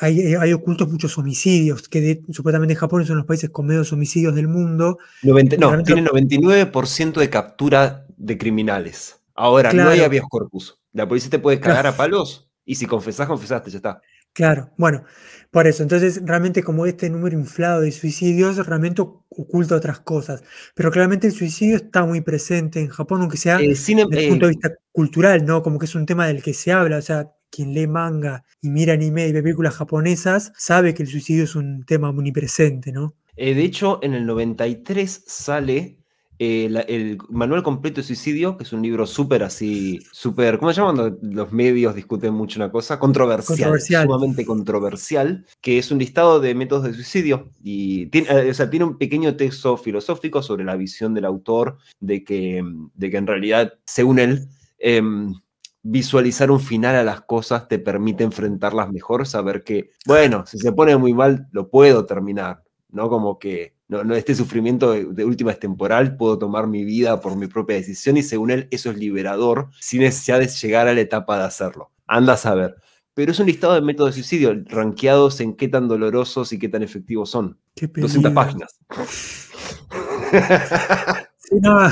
hay, eh, hay, ocultos muchos homicidios, que supuestamente Japón es uno de los países con menos homicidios del mundo. no, tiene 99% de captura de criminales. Ahora, no hay habeas corpus. La policía te puede cagar a palos y si confesás, confesaste, ya está. Claro, bueno, por eso. Entonces, realmente como este número inflado de suicidios realmente oculta otras cosas. Pero claramente el suicidio está muy presente en Japón, aunque sea desde el punto de vista cultural, ¿no? Como que es un tema del que se habla. O sea, quien lee manga y mira anime y ve películas japonesas sabe que el suicidio es un tema muy presente, ¿no? Eh, de hecho, en el 93 sale eh, el Manual Completo de Suicidio, que es un libro súper así, súper, ¿cómo se llama cuando los medios discuten mucho una cosa? Controversial, sumamente controversial, que es un listado de métodos de suicidio y tiene, eh, o sea, tiene un pequeño texto filosófico sobre la visión del autor de que, de que en realidad, según él, em, visualizar un final a las cosas te permite enfrentarlas mejor, saber que, bueno, si se pone muy mal, lo puedo terminar, ¿no? Como que no, este sufrimiento de, última es temporal, puedo tomar mi vida por mi propia decisión y según él eso es liberador sin necesidad de llegar a la etapa de hacerlo. Anda a saber. Pero es un listado de métodos de suicidio, rankeados en qué tan dolorosos y qué tan efectivos son. 200 páginas. no,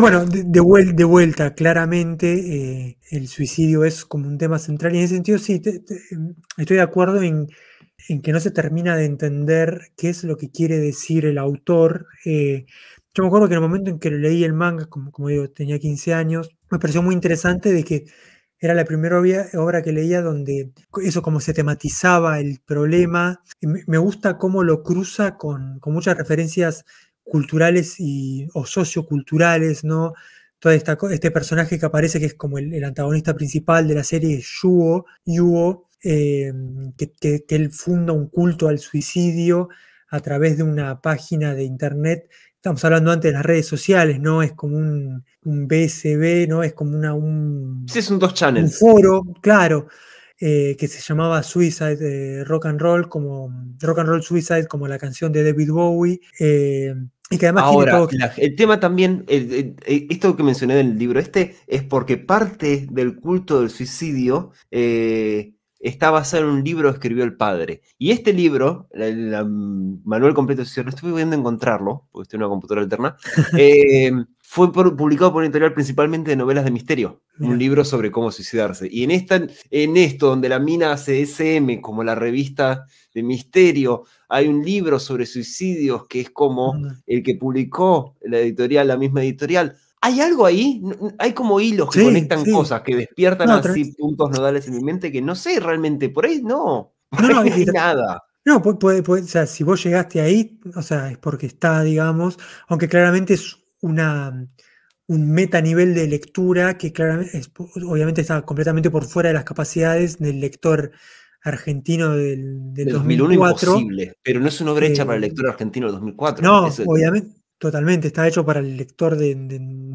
bueno, de, vuelta, claramente eh, el suicidio es como un tema central y en ese sentido sí, estoy de acuerdo en en que no se termina de entender qué es lo que quiere decir el autor. Eh, yo me acuerdo que en el momento en que leí el manga, como, como digo, tenía 15 años, me pareció muy interesante de que era la primera obra que leía donde eso como se tematizaba el problema. Me gusta cómo lo cruza con, muchas referencias culturales y, o socioculturales, ¿no? Todo este personaje que aparece que es como el, antagonista principal de la serie, Yuo, Yuo eh, que, él funda un culto al suicidio a través de una página de internet. Estamos hablando antes de las redes sociales, ¿no? Es como un, BSB, ¿no? Es como una, un, sí, es un dos channels. Un foro, claro, eh, que se llamaba Suicide eh, Rock and Roll, como Rock and Roll Suicide, como la canción de David Bowie. Y que además Ahora, el tema también, esto que mencioné en el libro este, es porque parte del culto del suicidio está basado en un libro que escribió el padre. Y este libro, el, Manuel Completo de no estoy pudiendo encontrarlo, porque estoy en una computadora alterna, eh, fue publicado por editorial principalmente de novelas de misterio, un libro sobre cómo suicidarse. Y en, esta, en esto, donde la mina hace SM como la revista de misterio, hay un libro sobre suicidios que es como el que publicó la editorial, la misma editorial hay algo ahí, hay como hilos que conectan cosas, que despiertan así puntos nodales en mi mente que no sé realmente, por ahí no, no, hay nada. No, puede, puede, o sea, si vos llegaste ahí, o sea, es porque está, digamos, aunque claramente es una, un metanivel de lectura que claramente, obviamente está completamente por fuera de las capacidades del lector argentino del, del, 2004. Imposible, pero no es una brecha para el eh, lector argentino del 2004. No, obviamente, Totalmente, está hecho para el lector de,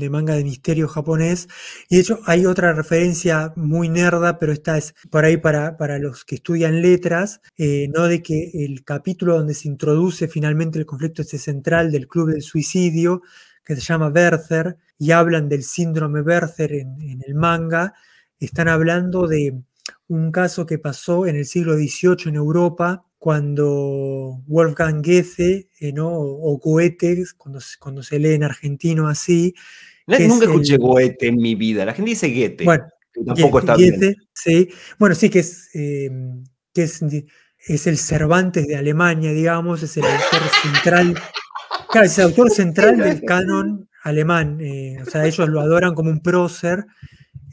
manga de misterio japonés. Y de hecho hay otra referencia muy nerda, pero esta es por ahí para, para los que estudian letras, eh, ¿no? De que el capítulo donde se introduce finalmente el conflicto este central del club del suicidio, que se llama Werther, y hablan del síndrome Werther en, en el manga, están hablando de un caso que pasó en el siglo XVIII en Europa, cuando Wolfgang Goethe, eh, ¿no? o Goethe, cuando, cuando se lee en argentino así. nunca escuché Goethe en mi vida, la gente dice Goethe. Bueno, tampoco está bien. Sí. Bueno, sí, que es, em, que es, es, el Cervantes de Alemania, digamos, es el autor central. Claro, es el autor central del canon alemán. Eh, o sea, ellos lo adoran como un prócer.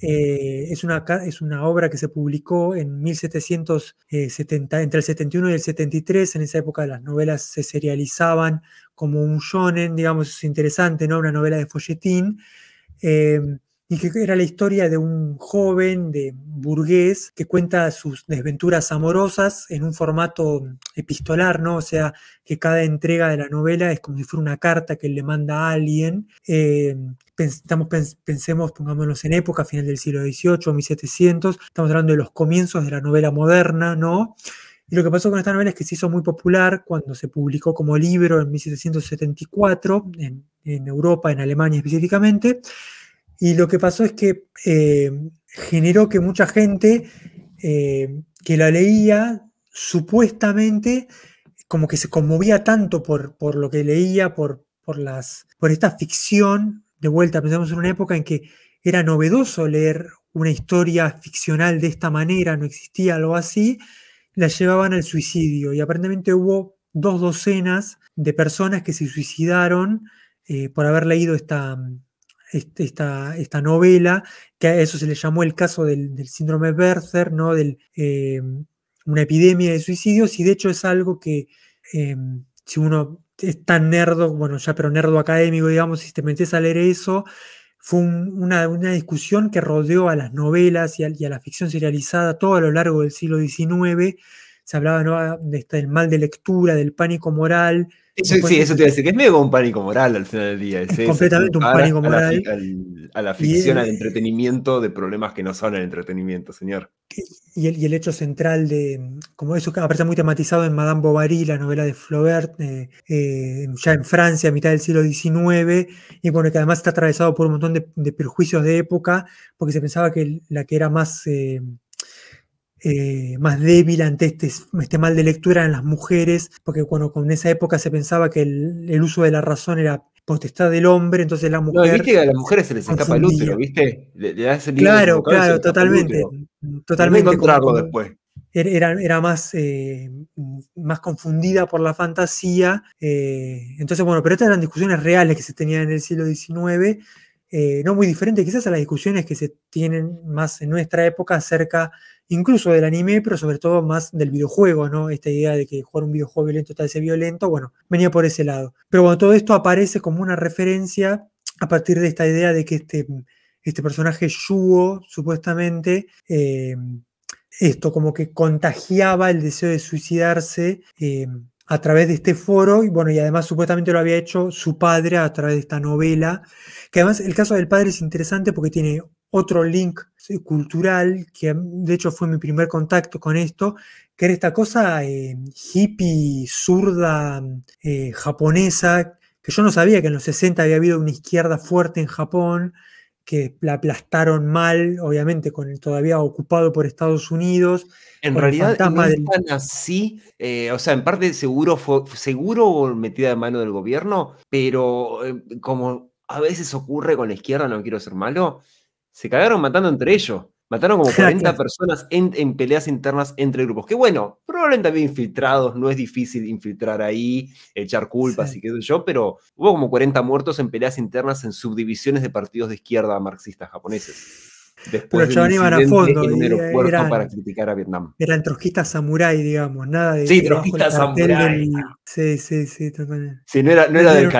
Eh, es, una, es una obra que se publicó en 1770, entre el 71 y el 73. En esa época las novelas se serializaban como un shonen, digamos, es interesante, ¿no? Una novela de folletín. Eh, y que era la historia de un joven de burgués que cuenta sus desventuras amorosas en un formato epistolar, ¿no? O sea, que cada entrega de la novela es como si fuera una carta que le manda a alguien. Eh, pensemos, pongámonos en época, final del siglo XVIII, 1700, estamos hablando de los comienzos de la novela moderna, ¿no? Y lo que pasó con esta novela es que se hizo muy popular cuando se publicó como libro en 1774, en, en Europa, en Alemania específicamente, y lo que pasó es que eh, generó que mucha gente eh, que la leía supuestamente como que se conmovía tanto por, por lo que leía, por, por, las, por esta ficción. De vuelta, pensamos en una época en que era novedoso leer una historia ficcional de esta manera, no existía algo así, la llevaban al suicidio. Y aparentemente hubo dos docenas de personas que se suicidaron eh, por haber leído esta, esta, esta, novela, que a eso se le llamó el caso del, síndrome Berther, ¿no? Del, eh, una epidemia de suicidios, y de hecho es algo que eh, si uno es tan nerdo, bueno, ya pero nerdo académico, digamos, si te metes a leer eso, fue una, una, discusión que rodeó a las novelas y a, y a, la ficción serializada todo a lo largo del siglo XIX. Se hablaba ¿no? de, este, del mal de lectura, del pánico moral, eso, sí, eso te iba a decir, que es medio un pánico moral al final del día. Es, completamente un pánico moral. A la, ficción, al entretenimiento de problemas que no son el entretenimiento, señor. Y el, y el, hecho central de, como eso que aparece muy tematizado en Madame Bovary, la novela de Flaubert, eh, eh, ya en Francia, a mitad del siglo XIX, y bueno, que además está atravesado por un montón de, de perjuicios de época, porque se pensaba que la que era más... Eh, eh, más débil ante este, este, mal de lectura en las mujeres, porque cuando con esa época se pensaba que el, uso de la razón era potestad del hombre, entonces la mujer... No, viste que a las mujeres se les escapa el útero, ¿viste? claro, claro, totalmente. Totalmente. encontrarlo después. Era, era más, eh, más confundida por la fantasía. Eh, entonces, bueno, pero estas eran discusiones reales que se tenían en el siglo XIX, no muy diferentes quizás a las discusiones que se tienen más en nuestra época acerca incluso del anime, pero sobre todo más del videojuego, ¿no? Esta idea de que jugar un videojuego violento tal vez violento, bueno, venía por ese lado. Pero bueno, todo esto aparece como una referencia a partir de esta idea de que este, este personaje Yugo, supuestamente, eh, esto como que contagiaba el deseo de suicidarse eh, a través de este foro, y bueno, y además supuestamente lo había hecho su padre a través de esta novela, que además el caso del padre es interesante porque tiene otro link cultural, que de hecho fue mi primer contacto con esto, que era esta cosa eh, hippie, zurda, eh, japonesa, que yo no sabía que en los 60 había habido una izquierda fuerte en Japón, que la aplastaron mal, obviamente, con el todavía ocupado por Estados Unidos. En realidad, no tan así, eh, o sea, en parte seguro fue seguro metida de mano del gobierno, pero como a veces ocurre con la izquierda, no quiero ser malo, se cagaron matando entre ellos. Mataron como 40 personas en, peleas internas entre grupos. Que bueno, probablemente había infiltrados, no es difícil infiltrar ahí, echar culpas y qué sé yo, pero hubo como 40 muertos en peleas internas en subdivisiones de partidos de izquierda marxistas japoneses. Después pero de iban a fondo. En un aeropuerto para criticar a Vietnam. Eran trotskistas samurái, digamos, nada de. Sí, trotskistas samurái. Sí, sí, sí, totalmente. Sí, no era, no era del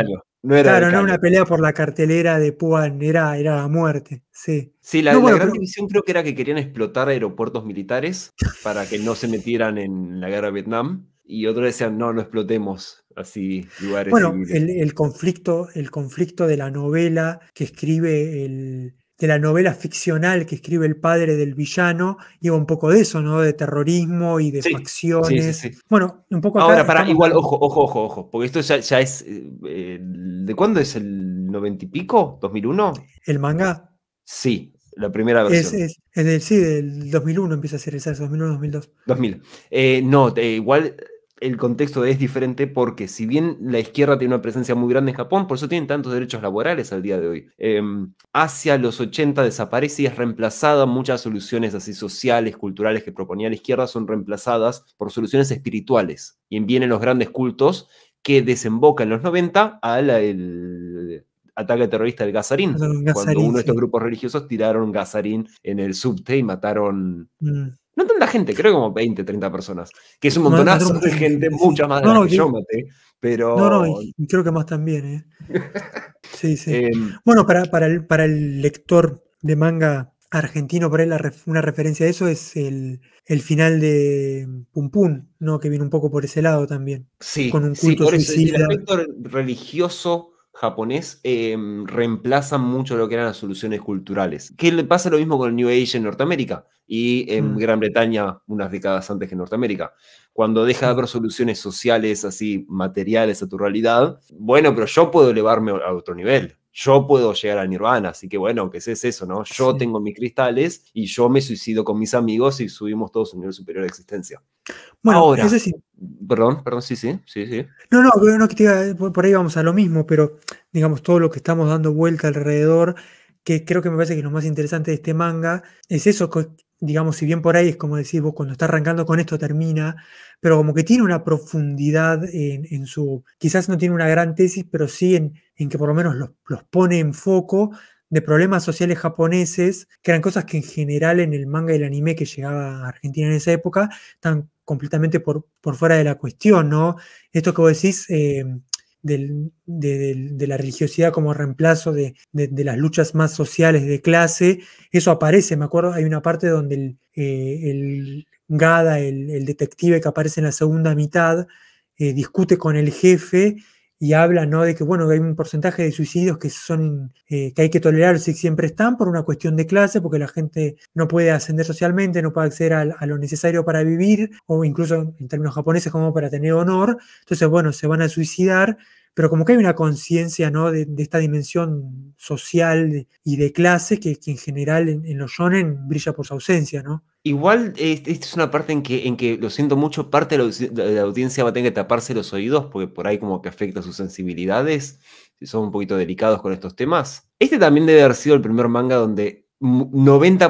caño claro, no una pelea por la cartelera de Puan, era, era la muerte. Sí, sí la, gran división creo que era que querían explotar aeropuertos militares para que no se metieran en la guerra de Vietnam. Y otros decían, no, no explotemos así lugares. Bueno, el, conflicto, el conflicto de la novela que escribe el, de la novela ficcional que escribe el padre del villano, lleva un poco de eso, ¿no? De terrorismo y de facciones. bueno, un poco... Ahora, para, igual, ojo, ojo, ojo, ojo, porque esto ya, es... Eh, ¿De cuándo es el noventa y pico? ¿2001? ¿El manga? Sí, la primera versión. Es, es, sí, del 2001 empieza a ser esa, 2001-2002. 2000. Eh, no, igual el contexto es diferente porque si bien la izquierda tiene una presencia muy grande en Japón, por eso tienen tantos derechos laborales al día de hoy, em, hacia los 80 desaparece y es reemplazada, muchas soluciones así sociales, culturales que proponía la izquierda son reemplazadas por soluciones espirituales. Y vienen los grandes cultos que desembocan en los 90 al, ataque terrorista del Gazarín, cuando uno de estos grupos religiosos tiraron Gazarín en el subte y mataron... Mm. No tanta gente, creo como 20, 30 personas. Que es un montonazo de gente, mucha más de no, que yo maté. Pero... No, no, y creo que más también, ¿eh? Sí, sí. Em, bueno, para, para, el, para el lector de manga argentino, por ahí una referencia a eso es el, el, final de Pum Pum, ¿no? Que viene un poco por ese lado también. Sí, con un culto sí, el aspecto religioso japonés em, reemplaza mucho lo que eran las soluciones culturales. Que le pasa lo mismo con el New Age en Norteamérica y en mm. Gran Bretaña unas décadas antes que en Norteamérica. Cuando deja de haber soluciones sociales así, materiales a tu realidad, bueno, pero yo puedo elevarme a otro nivel yo puedo llegar al nirvana, así que bueno, aunque sea eso, ¿no? Yo tengo mis cristales y yo me suicido con mis amigos y subimos todos a un nivel superior de existencia. Bueno, Ahora, sí. Perdón, perdón, sí, sí, sí, sí. No, no, no que por ahí vamos a lo mismo, pero digamos, todo lo que estamos dando vuelta alrededor, que creo que me parece que lo más interesante de este manga es eso, digamos, si bien por ahí es como decir vos, cuando está arrancando con esto termina, pero como que tiene una profundidad en, su, quizás no tiene una gran tesis, pero sí en, en que por lo menos los, pone en foco de problemas sociales japoneses, que eran cosas que en general en el manga y el anime que llegaba a Argentina en esa época están completamente por, por fuera de la cuestión, ¿no? Esto que vos decís, eh, de, la religiosidad como reemplazo de, las luchas más sociales de clase, eso aparece, me acuerdo, hay una parte donde el, eh, Gada, el, detective que aparece en la segunda mitad, eh, discute con el jefe y habla ¿no? de que bueno, hay un porcentaje de suicidios que son eh, que hay que tolerar si siempre están por una cuestión de clase, porque la gente no puede ascender socialmente, no puede acceder a, a, lo necesario para vivir, o incluso en términos japoneses como para tener honor. Entonces, bueno, se van a suicidar pero como que hay una conciencia ¿no? de, esta dimensión social y de clase que, en general en, los shonen brilla por su ausencia, ¿no? Igual, esta es una parte en que, en que, lo siento mucho, parte de la, audiencia va a tener que taparse los oídos porque por ahí como que afecta sus sensibilidades, si son un poquito delicados con estos temas. Este también debe haber sido el primer manga donde 90%,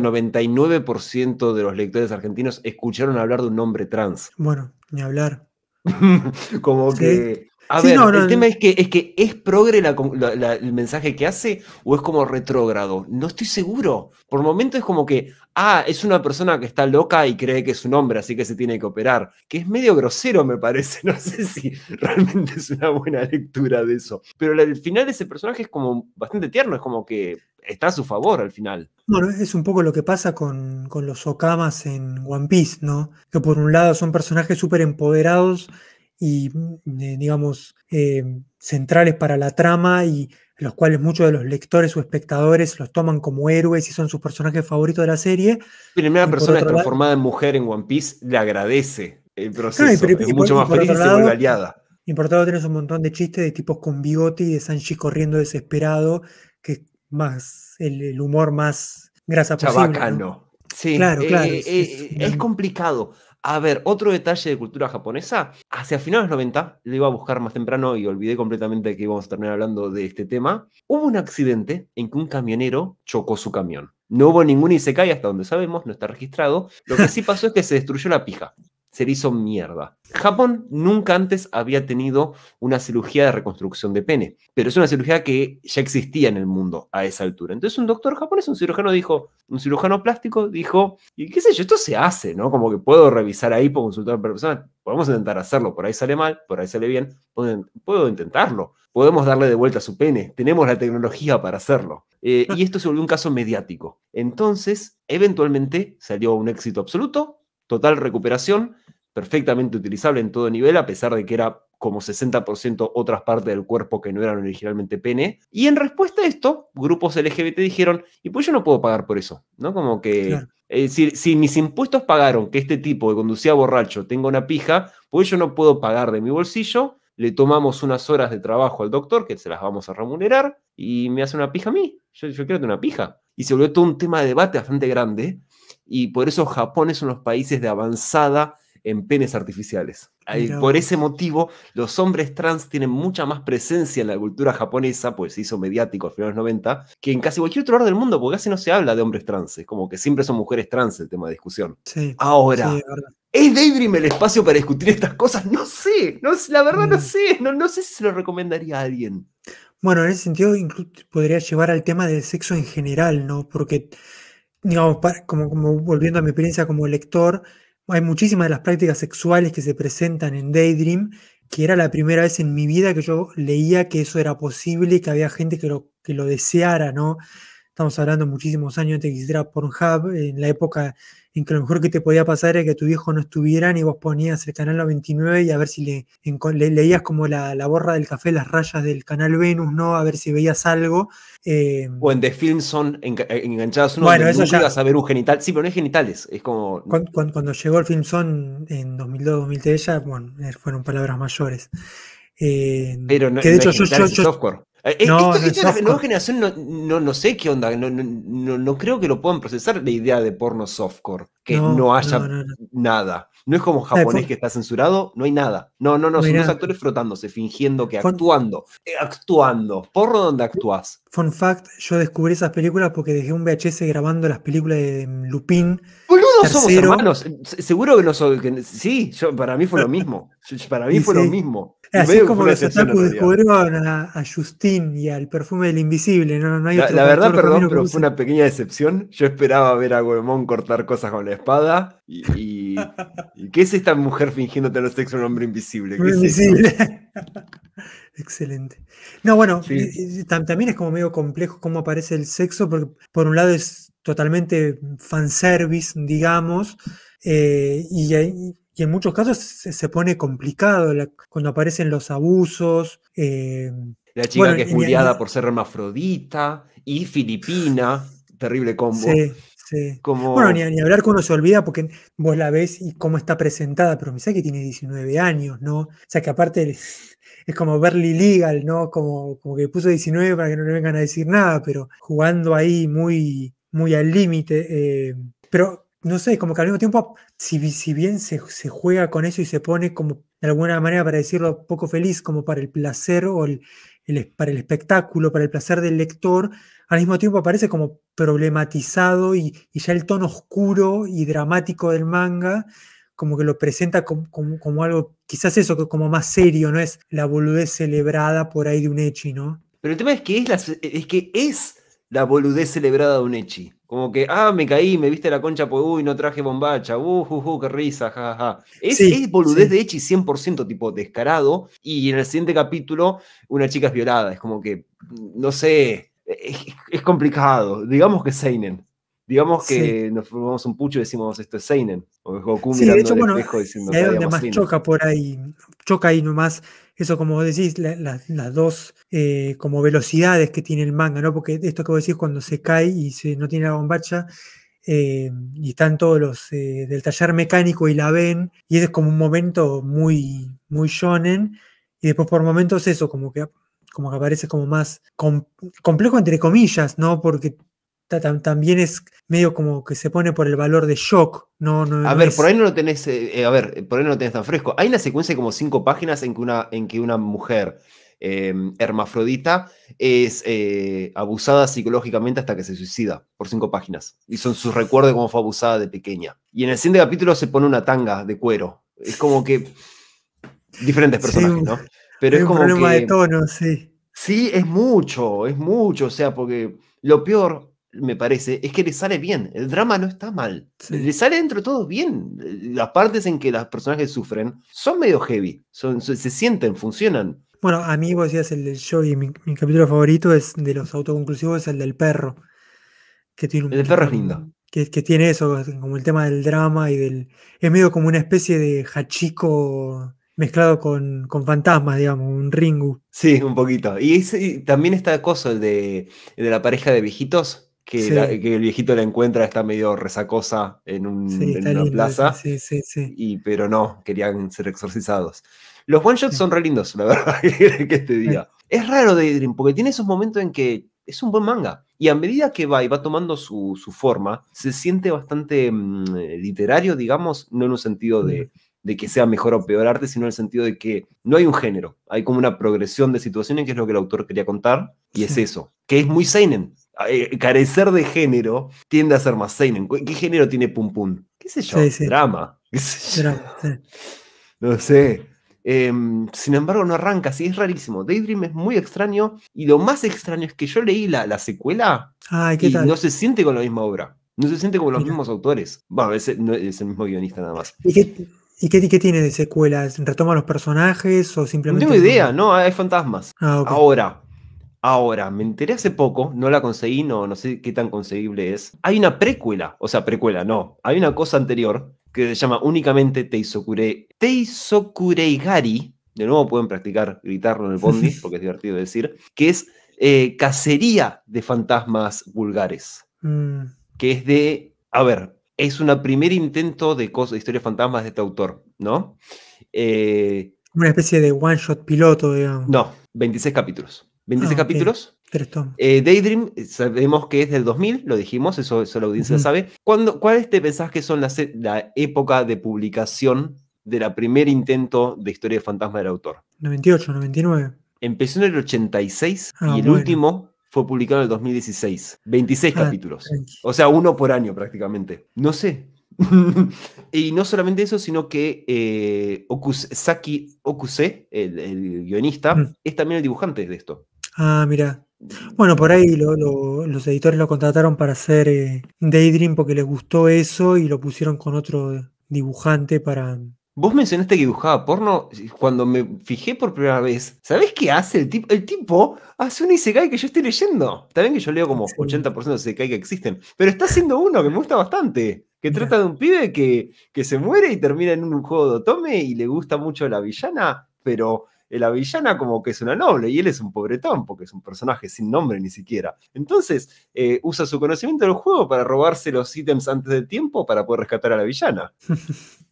99% de los lectores argentinos escucharon hablar de un hombre trans. Bueno, ni hablar. como que a ver, el tema es que, es que es progre el mensaje que hace o es como retrógrado. No estoy seguro. Por momentos es como que, ah, es una persona que está loca y cree que es un hombre, así que se tiene que operar. Que es medio grosero, me parece. No sé si realmente es una buena lectura de eso. Pero el final de ese personaje es como bastante tierno, es como que está a su favor al final. Bueno, es un poco lo que pasa con, con los Okamas en One Piece, ¿no? Que por un lado son personajes súper empoderados y, eh, digamos, eh, centrales para la trama y los cuales muchos de los lectores o espectadores los toman como héroes y son sus personajes favoritos de la serie. Primera persona transformada en mujer en One Piece le agradece el proceso, es mucho más feliz y se vuelve aliada. Y por otro lado tenés un montón de chistes de tipos con bigote y de Sanji corriendo desesperado, que es más el, humor más grasa Chabacano. Sí, claro, claro. Eh, es, complicado. A ver, otro detalle de cultura japonesa. Hacia finales 90, lo iba a buscar más temprano y olvidé completamente que íbamos a terminar hablando de este tema. Hubo un accidente en que un camionero chocó su camión. No hubo ningún Isekai hasta donde sabemos, no está registrado. Lo que sí pasó es que se destruyó la pija se le hizo mierda. Japón nunca antes había tenido una cirugía de reconstrucción de pene, pero es una cirugía que ya existía en el mundo a esa altura. Entonces un doctor japonés, un cirujano dijo, un cirujano plástico dijo, y qué sé yo, esto se hace, ¿no? Como que puedo revisar ahí, puedo consultar a persona, podemos intentar hacerlo, por ahí sale mal, por ahí sale bien, puedo, intentarlo, podemos darle de vuelta a su pene, tenemos la tecnología para hacerlo. Eh, y esto se volvió un caso mediático. Entonces, eventualmente salió un éxito absoluto, total recuperación, perfectamente utilizable en todo nivel, a pesar de que era como 60% otras partes del cuerpo que no eran originalmente pene. Y en respuesta a esto, grupos LGBT dijeron, y pues yo no puedo pagar por eso, ¿no? Como que, eh, si, mis impuestos pagaron que este tipo que conducía borracho tenga una pija, pues yo no puedo pagar de mi bolsillo, le tomamos unas horas de trabajo al doctor, que se las vamos a remunerar, y me hace una pija a mí, yo, yo quiero tener una pija. Y se volvió todo un tema de debate bastante grande, y por eso Japón es uno de los países de avanzada en penes artificiales. por ese motivo, los hombres trans tienen mucha más presencia en la cultura japonesa, pues se hizo mediático a finales de los 90, que en casi cualquier otro lugar del mundo, porque casi no se habla de hombres trans, es como que siempre son mujeres trans el tema de discusión. Ahora, ¿es Daydream el espacio para discutir estas cosas? No sé, no, la verdad no mm. sé, no, no sé si se lo recomendaría a alguien. Bueno, en ese sentido podría llevar al tema del sexo en general, ¿no? Porque, digamos, como, como volviendo a mi experiencia como lector, hay muchísimas de las prácticas sexuales que se presentan en Daydream, que era la primera vez en mi vida que yo leía que eso era posible y que había gente que lo, que lo deseara, ¿no? Estamos hablando muchísimos años antes de que existiera Pornhub, en la época en que lo mejor que te podía pasar era que tu viejo no estuviera y vos ponías el canal 99 y a ver si le, leías como la, borra del café, las rayas del canal Venus, ¿no? A ver si veías algo. Eh, o en The Film son enganchados uno bueno, eso ya, a ver un genital. Sí, pero no es genitales, es como. Cuando, llegó el Film Son en 2002-2003, ya, bueno, eh, fueron palabras mayores. Eh, pero no, que de hecho yo, software. Eh, no, esto, la nueva generación no, no, sé qué onda, no, no, creo que lo puedan procesar la idea de porno softcore, que no, haya nada. No es como japonés que está censurado, no hay nada. No, no, no, son los actores frotándose, fingiendo que actuando, eh, actuando. Porno donde actúas. Fun fact, yo descubrí esas películas porque dejé un VHS grabando las películas de Lupin. Boludo, somos hermanos. Seguro que no soy. sí, yo, para mí fue lo mismo. Para mí fue lo mismo. Así como los otaku descubrieron a, a, Justin y al perfume del invisible. No, no hay la, la verdad, perdón, pero fue una pequeña decepción. Yo esperaba ver a Goemon cortar cosas con la espada. Y, ¿Qué es esta mujer fingiendo tener sexo a un hombre invisible? invisible. Excelente. No, bueno, también es como medio complejo cómo aparece el sexo, porque por un lado es totalmente fanservice, digamos, eh, y, y en muchos casos se, pone complicado cuando aparecen los abusos. Eh, la chica que es bulliada por ser hermafrodita y filipina, terrible combo. Sí, sí. Bueno, ni, hablar que uno se olvida porque vos la ves y cómo está presentada, pero me sé que tiene 19 años, ¿no? O sea que aparte es como verly legal, ¿no? Como, como que puso 19 para que no le vengan a decir nada, pero jugando ahí muy, muy al límite. Eh, pero no sé, como que al mismo tiempo, si, si bien se, juega con eso y se pone como de alguna manera, para decirlo, poco feliz, como para el placer o el, para el espectáculo, para el placer del lector, al mismo tiempo aparece como problematizado y, ya el tono oscuro y dramático del manga, como que lo presenta como, como, algo, quizás eso, como más serio, no es la boludez celebrada por ahí de un Echi, ¿no? Pero el tema es que es, es que es la boludez celebrada de un Echi. Como que, ah, me caí, me viste la concha, pues, uy, no traje bombacha, uh, uh, uh qué risa, jajaja. Es, es boludez de Echi 100% tipo descarado, y en el siguiente capítulo una chica es violada. Es como que, no sé, es, complicado. Digamos que Seinen. Digamos que nos formamos un pucho y decimos esto es Seinen. O Goku mirando de hecho, el bueno, espejo diciendo es donde más choca por ahí. Choca ahí nomás eso como decís, las dos eh, como velocidades que tiene el manga, ¿no? Porque esto que vos decís cuando se cae y se, no tiene la bombacha, eh, y están todos los eh, del taller mecánico y la ven, y es como un momento muy, muy shonen, y después por momentos eso, como que, como que aparece como más complejo entre comillas, ¿no? Porque también es medio como que se pone por el valor de shock. No, a ver, por ahí no lo tenés, eh, a ver, por ahí no lo tenés tan fresco. Hay una secuencia de como cinco páginas en que una, en que una mujer em, hermafrodita es eh, abusada psicológicamente hasta que se suicida por cinco páginas. Y son sus recuerdos de cómo fue abusada de pequeña. Y en el siguiente capítulo se pone una tanga de cuero. Es como que diferentes personajes, ¿no? Pero es como un problema de tono, sí. Sí, es mucho, es mucho, o sea, porque lo peor me parece, es que le sale bien. El drama no está mal. Le sale dentro de todo bien. Las partes en que las personajes sufren son medio heavy. Son, se, sienten, funcionan. Bueno, a mí vos decías el del show y mi, capítulo favorito es de los autoconclusivos, es el del perro. Que tiene un, el del perro es lindo. Que, que, tiene eso, como el tema del drama y del. Es medio como una especie de hachico mezclado con, con fantasmas, digamos, un ringu. Sí, un poquito. Y, también está cosa de, de la pareja de viejitos que, el viejito la encuentra, está medio resacosa en, una plaza. Y, pero no, querían ser exorcizados. Los one shots son re lindos, la verdad, que te diga. Es raro Daydream, porque tiene esos momentos en que es un buen manga. Y a medida que va y va tomando su, forma, se siente bastante mm, literario, digamos, no en un sentido de, de, que sea mejor o peor arte, sino en el sentido de que no hay un género. Hay como una progresión de situaciones, que es lo que el autor quería contar, y es eso, que es muy seinen. Eh, carecer de género tiende a ser más seinen. ¿Qué género tiene Pum Pum? ¿Qué sé yo? Drama. No sé. Em, sin embargo, no arranca, sí, es rarísimo. Daydream es muy extraño y lo más extraño es que yo leí la, la secuela Ay, ¿qué y tal? no se siente con la misma obra. No se siente como los Mira. mismos autores. Bueno, es, no, es el mismo guionista nada más. ¿Y qué, y qué, qué tiene de secuela? ¿Retoma los personajes o No simplemente.? tengo idea, no, hay fantasmas. Ah. Ahora, ahora, me enteré hace poco, no la conseguí, no, no sé qué tan conseguible es. Hay una precuela, o sea, precuela, no. Hay una cosa anterior que se llama únicamente Teisokure, Teisokureigari. De nuevo pueden practicar gritarlo en el bondi, porque es divertido decir, que es eh, cacería de fantasmas vulgares. Mm, Que es de, a ver, es un primer intento de, cosa, de historia de fantasmas de este autor, ¿no? Eh, una especie de one shot piloto, digamos. no, 26 capítulos. 26 Ah, capítulos. Tres tomos. Eh, Daydream, eh, sabemos que es del 2000, lo dijimos, eso, eso la audiencia sabe. ¿Cuándo, ¿Cuáles te pensás que son las e- la época de publicación de la primer intento de historia de fantasma del autor? 98, 99. Empezó en el 86 Ah, y el bueno. último fue publicado en el 2016. 26 Ah, capítulos. O sea, uno por año prácticamente. No sé. y no solamente eso, sino que eh, Okus- Saki Okuse, el, el guionista, Mm. es también el dibujante de esto. Ah, mira. Bueno, por ahí lo- lo- los editores lo contrataron para hacer eh, Daydream porque les gustó eso y lo pusieron con otro dibujante para. Vos mencionaste que dibujaba porno. Cuando me fijé por primera vez, ¿sabés qué hace el tipo? El tipo hace un Isekai que yo estoy leyendo. Está bien que yo leo como Sí. 80% de Isekai que existen, pero está haciendo uno que me gusta bastante. Que Mira. trata de un pibe que, que se muere y termina en un juego de otome y le gusta mucho la villana, pero la villana como que es una noble y él es un pobretón porque es un personaje sin nombre ni siquiera. Entonces eh, usa su conocimiento del juego para robarse los ítems antes del tiempo para poder rescatar a la villana.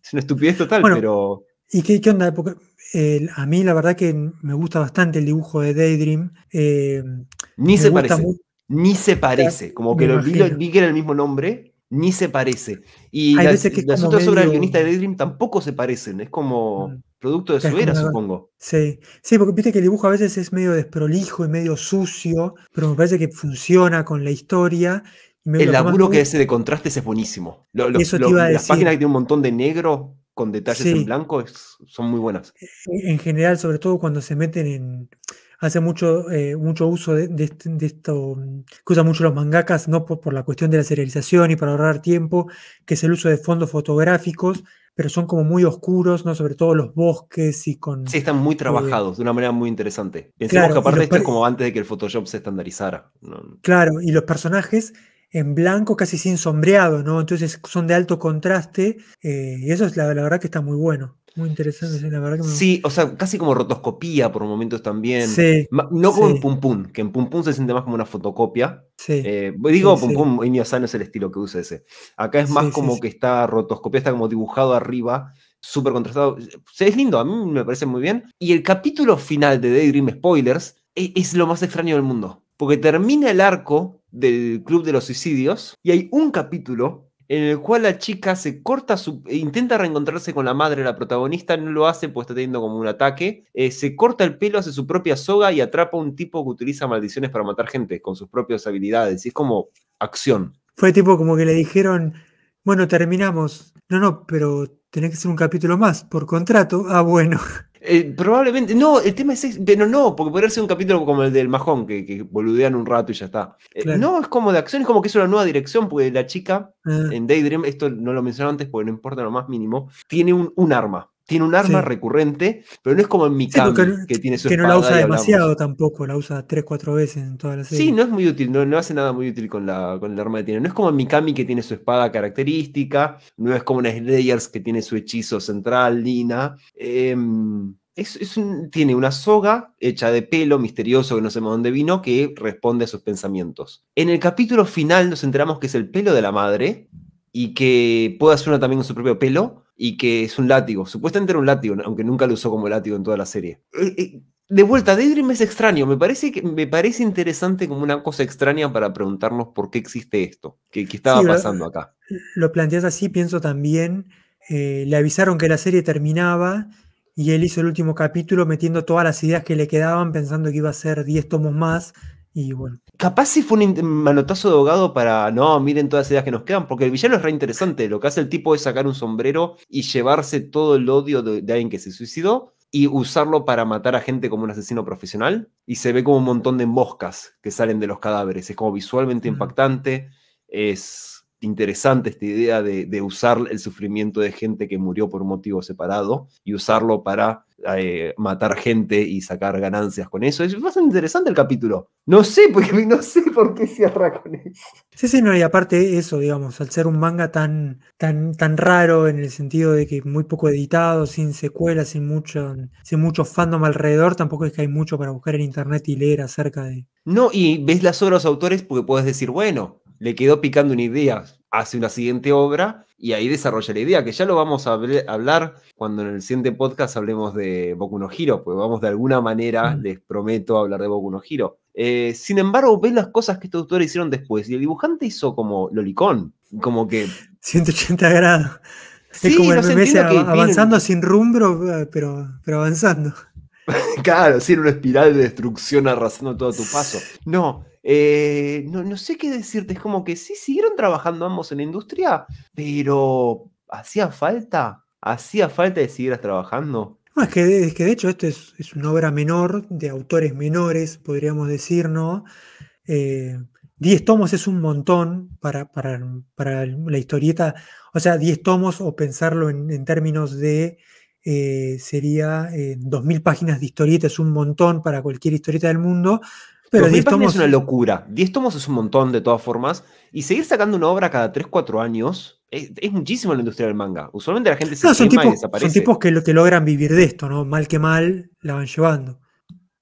Es una estupidez total, Bueno, pero... ¿Y qué, qué onda? Porque, eh, a mí la verdad que me gusta bastante el dibujo de Daydream. eh, Ni se parece. Ni se parece. Como que lo vi, vi que era el mismo nombre, ni se parece. Y Hay las, veces que las otras obras del medio- guionista de Daydream tampoco se parecen. Es como Mm. producto de su era, una- supongo. Sí, sí, porque viste que el dibujo a veces es medio desprolijo y medio sucio, pero me parece que funciona con la historia. Me- El laburo que hace de contrastes es buenísimo. Lo- lo- Eso te lo- iba a las decir. páginas que tienen un montón de negro con detalles en blanco es- son muy buenas. en general, sobre todo cuando se meten en. Hace mucho, eh, mucho uso de, de este- de esto, que usan mucho los mangakas, no por, por la cuestión de la serialización y para ahorrar tiempo, que es el uso de fondos fotográficos, pero son como muy oscuros, ¿no? Sobre todo los bosques y con. Sí, están muy trabajados de una manera muy interesante. Pensemos Claro, que aparte esto es como antes de que el Photoshop se estandarizara. No- Claro, y los personajes en blanco casi sin sombreado, ¿no? Entonces son de alto contraste eh, y eso es la, la verdad que está muy bueno, muy interesante, sí, la verdad que me- Sí, o sea, casi como rotoscopía por momentos también. Sí, No como en sí. Pum Pum, que en Pum Pum se siente más como una fotocopia. sí, Eh, digo, Sí, Pum. Pum, Inio Asano es el estilo que usa ese. Acá es más como que está rotoscopia, está como dibujado arriba, súper contrastado. Es lindo, a mí me parece muy bien. Y el capítulo final de Daydream Spoilers e- es, lo más extraño del mundo. Porque termina el arco del Club de los Suicidios y hay un capítulo en el cual la chica se corta su. e intenta reencontrarse con la madre de la protagonista, no lo hace pues está teniendo como un ataque. eh, se corta el pelo, hace su propia soga y atrapa a un tipo que utiliza maldiciones para matar gente con sus propias habilidades. Y es como acción. Fue tipo como que le dijeron, bueno, terminamos. No, no, pero tenés que hacer un capítulo más por contrato. Ah, bueno. Eh, probablemente. No, el tema es. Pero no, porque podría ser un capítulo como el del majón, que, que boludean un rato y ya está. Eh. No, es como de acción, es como que es una nueva dirección, porque la chica Ah, en Daydream, esto no lo mencioné antes porque no importa lo más mínimo, tiene un, un arma. Tiene un arma Sí. recurrente, pero no es como en Mikami, no- que tiene su que no la usa demasiado tampoco, la usa tres, cuatro veces en toda la serie. Sí, no es muy útil, no, no hace nada muy útil con, la, con el arma que tiene. No es como en Mikami que tiene su espada característica, no es como en Slayers que tiene su hechizo central, Lina. Em, es, es un- tiene una soga hecha de pelo misterioso que no sabemos dónde vino que responde a sus pensamientos. En el capítulo final nos enteramos que es el pelo de la madre y que puede hacer una también con su propio pelo y que es un látigo. Supuestamente era un látigo, aunque nunca lo usó como látigo en toda la serie. Eh, eh, de vuelta, Daydream es extraño. Me parece, que, me parece interesante como una cosa extraña para preguntarnos por qué existe esto, qué, qué estaba Sí, lo- pasando acá. Lo planteas así, pienso también, eh, le avisaron que la serie terminaba y él hizo el último capítulo metiendo todas las ideas que le quedaban, pensando que iba a ser 10 tomos más. Y bueno, Capaz si fue un manotazo de ahogado para, no, miren todas las ideas que nos quedan, porque el villano es re interesante. Lo que hace el tipo es sacar un sombrero y llevarse todo el odio de, de alguien que se suicidó y usarlo para matar a gente como un asesino profesional. Y se ve como un montón de moscas que salen de los cadáveres. Es como visualmente Mm. impactante. Es interesante esta idea de, de usar el sufrimiento de gente que murió por un motivo separado y usarlo para eh, matar gente y sacar ganancias con eso. Es bastante interesante el capítulo. No sé, porque no sé por qué cierra con eso. Sí, sí, no, y aparte eso, digamos, al ser un manga tan, tan, tan raro en el sentido de que muy poco editado, sin secuelas, sin mucho, sin mucho fandom alrededor, tampoco es que hay mucho para buscar en internet y leer acerca de. No, y ves las obras de los autores porque puedes decir, bueno, le quedó picando una idea, hace una siguiente obra y ahí desarrolla la idea, que ya lo vamos a hablar cuando en el siguiente podcast hablemos de Boku no Hero, porque vamos de alguna manera, Mm. les prometo, hablar de Boku no Hero. Eh, sin embargo, ves las cosas que estos autores hicieron después, y el dibujante hizo como lolicón, como que... 180 grados. Sí, es como el meme av- avanzando tienen- sin rumbo, eh, pero, pero avanzando. Claro, sí, en una espiral de destrucción arrasando todo a tu paso. No, eh, no, no sé qué decirte. Es como que sí, siguieron trabajando ambos en la industria, pero ¿hacía falta? ¿Hacía falta que siguieras trabajando? No, es que, de, hecho esto es, es una obra menor, de autores menores, podríamos decir, ¿no? Eh, 10 tomos es un montón para, para, para la historieta. O sea, 10 tomos o pensarlo en, en términos de, eh, sería eh, 2.000 páginas de historieta es un montón para cualquier historieta del mundo. Pero 2000 10 páginas tomos es una locura. 10 tomos es un montón de todas formas. Y seguir sacando una obra cada 3, 4 años es, es muchísimo en la industria del manga. Usualmente la gente se No, son quema y tipos, desaparece. son tipos que, lo, que logran vivir de esto, ¿no? Mal que mal, la van llevando.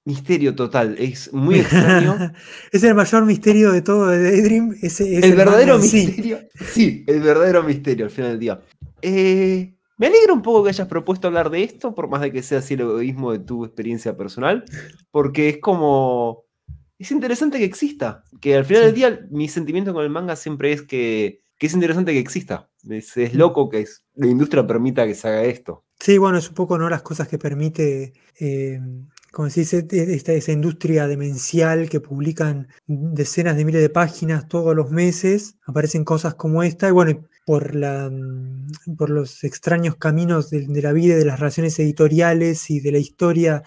Misterio total. Es muy extraño. es el mayor misterio de todo de Daydream. Ese, es el verdadero sí. misterio. Sí, el verdadero misterio al final del día. Eh, me alegra un poco que hayas propuesto hablar de esto, por más de que sea así el egoísmo de tu experiencia personal, porque es como. Es interesante que exista. Que al final Sí. del día, mi sentimiento con el manga siempre es que, que es interesante que exista. Es, es Mm. loco que es- la industria permita que se haga esto. Sí, bueno, es un poco ¿no? las cosas que permite, eh, como se dice, e- esta, esa industria demencial que publican decenas de miles de páginas todos los meses, aparecen cosas como esta, y bueno, por, la, mm, por los extraños caminos de, de la vida y de las relaciones editoriales y de la historia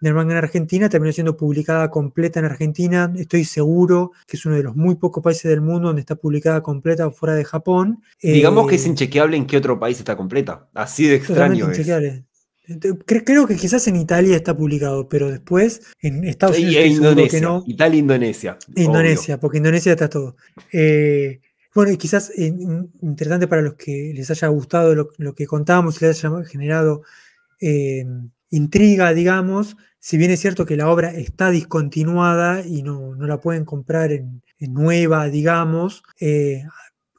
del manga en Argentina, terminó siendo publicada completa en Argentina. Estoy seguro que es uno de los muy pocos países del mundo donde está publicada completa fuera de Japón. Digamos que es Eh, inchequeable en qué otro país está completa. Así de extraño es. Creo que quizás en Italia está publicado, pero después en Estados Unidos Y, e Indonesia. que no. Italia, Indonesia. obvio. Indonesia, porque Indonesia está todo. Eh, bueno, y quizás eh, in- interesante para los que les haya gustado lo, lo que contábamos y les haya generado intriga, digamos, si bien es cierto que la obra está discontinuada y no, no la pueden comprar en, nueva, digamos, eh,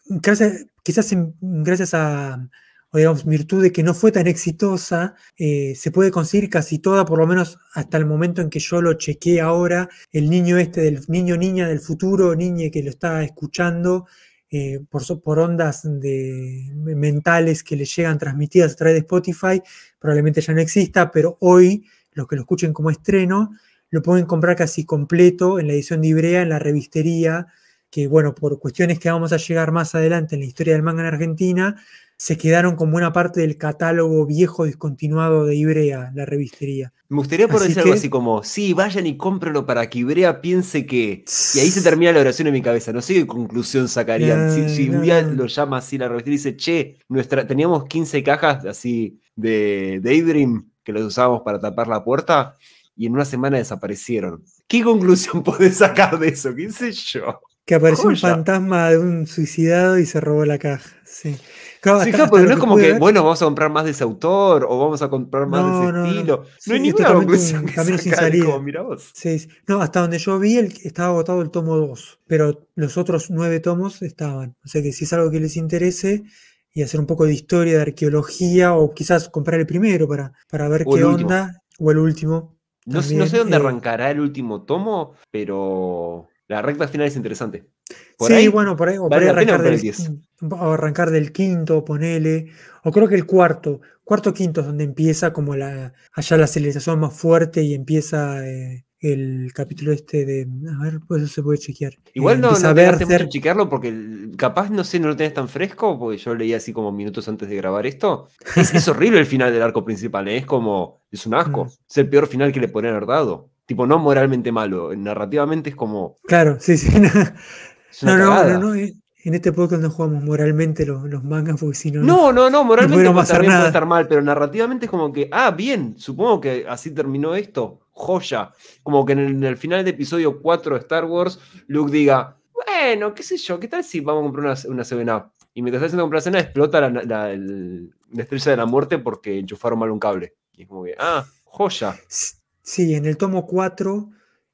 gracias, quizás gracias a, o digamos, virtud de que no fue tan exitosa, eh, se puede conseguir casi toda, por lo menos hasta el momento en que yo lo chequeé ahora, el niño este, del niño niña del futuro, niña que lo está escuchando, eh, por, ondas de, mentales que le llegan transmitidas a través de Spotify, probablemente ya no exista, pero hoy los que lo escuchen como estreno, lo pueden comprar casi completo en la edición de Ibrea, en la revistería, que bueno, por cuestiones que vamos a llegar más adelante en la historia del manga en Argentina, se quedaron con buena parte del catálogo viejo discontinuado de Ibrea, la revistería. Me gustaría poder Así decir algo que- así como, sí, vayan y cómprenlo para que Ibrea piense que... Y ahí se termina la oración en mi cabeza. No sé qué conclusión sacarían. si, si No, un día no. lo llama así la revista y dice, che, nuestra, teníamos 15 cajas así de Daydream que los usábamos para tapar la puerta y en una semana desaparecieron. ¿Qué conclusión podés sacar de eso? ¿Qué sé yo? Que apareció un fantasma de un suicidado y se robó la caja. Sí. Claro, Sí, claro, porque no es como que, ver- bueno, vamos a comprar más de ese autor o vamos a comprar más No, de ese no, no. estilo. No, Sí, hay ninguna conclusión que camino sin salida. como, mirá vos. Sí. No, hasta donde yo vi el, estaba agotado el tomo 2, pero los otros nueve tomos estaban. O sea que si es algo que les interese y hacer un poco de historia, de arqueología, o quizás comprar el primero para, para ver O qué último. onda, o el último. No, sé dónde eh, arrancará el último tomo, pero la recta final es interesante. Por sí, ahí bueno, por ahí, o por vale ahí la pena arrancar, ver el del, 10. o arrancar del quinto, ponele. O creo que el cuarto, cuarto quinto es donde empieza como la, allá la aceleración más fuerte y empieza eh, el capítulo este de. A ver, pues eso se puede chequear. Igual Eh, no, no mucho en chequearlo porque capaz, no sé, no lo tenés tan fresco, porque yo leí así como minutos antes de grabar esto. Es, es horrible el final del arco principal, ¿eh? es como, es un asco. Mm. Es el peor final que le podrían haber dado. Tipo, no moralmente malo, narrativamente es como, Claro, sí, sí. No, no, no, no. En este podcast no jugamos moralmente los, los mangas porque si no. No, no, no, moralmente podríamos puede estar bien, puede nada. estar mal, pero narrativamente es como que, ah, bien, supongo que así terminó esto, joya. Como que en el, en el final de episodio 4 de Star Wars, Luke diga, bueno, qué sé yo, ¿qué tal si vamos a comprar una, una 7-Up? Y mientras está haciendo comprar cena, explota la, la- el- la estrella de la muerte porque enchufaron mal un cable. Y es como que, ah, joya. Sí, en el tomo 4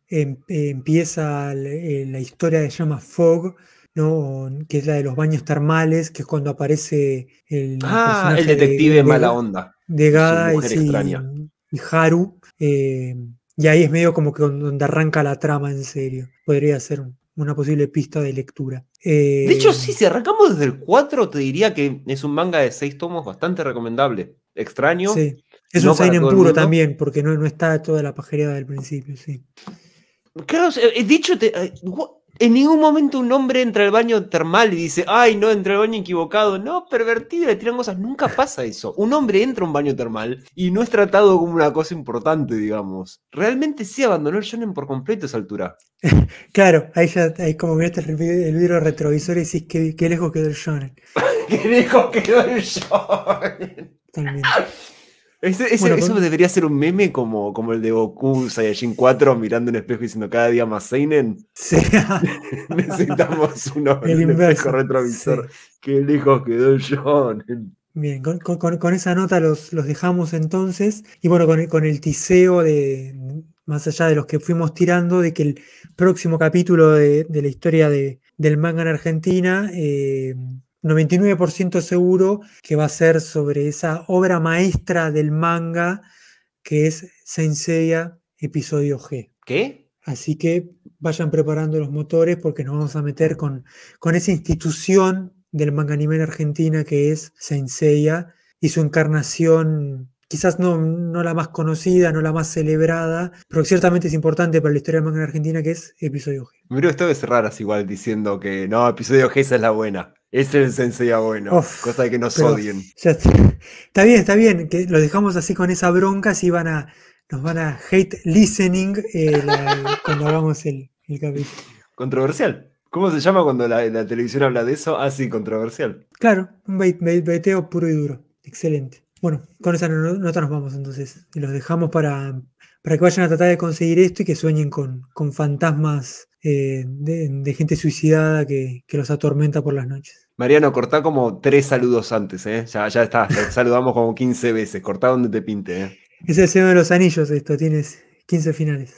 em- empieza la, eh, la historia que se llama Fog, ¿no? que es la de los baños termales, que es cuando aparece el, Ah, el de- detective de, mala onda. de Gada y, mujer sí, extraña. y Haru. eh, y ahí es medio como que donde arranca la trama en serio. Podría ser un- una posible pista de lectura. De hecho, Eh, sí, si arrancamos desde el 4, te diría que es un manga de 6 tomos bastante recomendable. Extraño. sí. Es no un seinen puro también, porque no, no está toda la pajería del principio, sí. Claro, sea, he dicho, eh, en ningún momento un hombre entra al baño termal y dice, ay, no, entré al baño equivocado. No, pervertido, le tiran cosas. Nunca pasa eso. Un hombre entra a un baño termal y no es tratado como una cosa importante, digamos. Realmente sí abandonó el shonen por completo a esa altura. Claro, ahí ya, ahí como miraste el, el vidrio retrovisor y decís qué lejos quedó el shonen. ¡Qué lejos quedó el shonen! Totalmente. Ese- ese- Bueno, eso con- debería ser un meme como, como el de Goku Saiyajin 4 mirando un espejo diciendo cada día más Seinen. Sí. Necesitamos uno El un espejo retrovisor. Qué lejos quedó shonen. Bien, con, con- con- esa nota los, los dejamos entonces. Y bueno, con el, con el tiseo de, más allá de los que fuimos tirando, de que el próximo capítulo de, de la historia de- del manga en Argentina, eh, 99% seguro que va a ser sobre esa obra maestra del manga que es Saint Seiya Episodio G. ¿Qué? Así que vayan preparando los motores porque nos vamos a meter con, con esa institución del manga anime en Argentina que es Saint Seiya y su encarnación, quizás no, no la más conocida, no la más celebrada, pero ciertamente es importante para la historia del manga en Argentina que es Episodio G. Me hubiera gustado cerraras igual diciendo que no, episodio G esa es la buena. Es el sensei bueno. Uf, cosa de que nos odien. ya está. Está bien, está bien, que lo dejamos así con esa bronca, si van a, nos van a hate listening eh, la- cuando hagamos el, el capítulo. Controversial. ¿Cómo se llama cuando la, la televisión habla de eso? Ah, sí, controversial. Claro, un bait- bait- baiteo puro y duro. Excelente. Bueno, con esa no- nota nos vamos entonces. Y los dejamos para, para que vayan a tratar de conseguir esto y que sueñen con, con fantasmas eh, de, de gente suicidada que, que los atormenta por las noches. Mariano, cortá como tres saludos antes, ¿eh? Ya, ya está, saludamos como 15 veces. Cortá donde te pinte, ¿eh? Es el Señor de los Anillos esto, tienes 15 finales.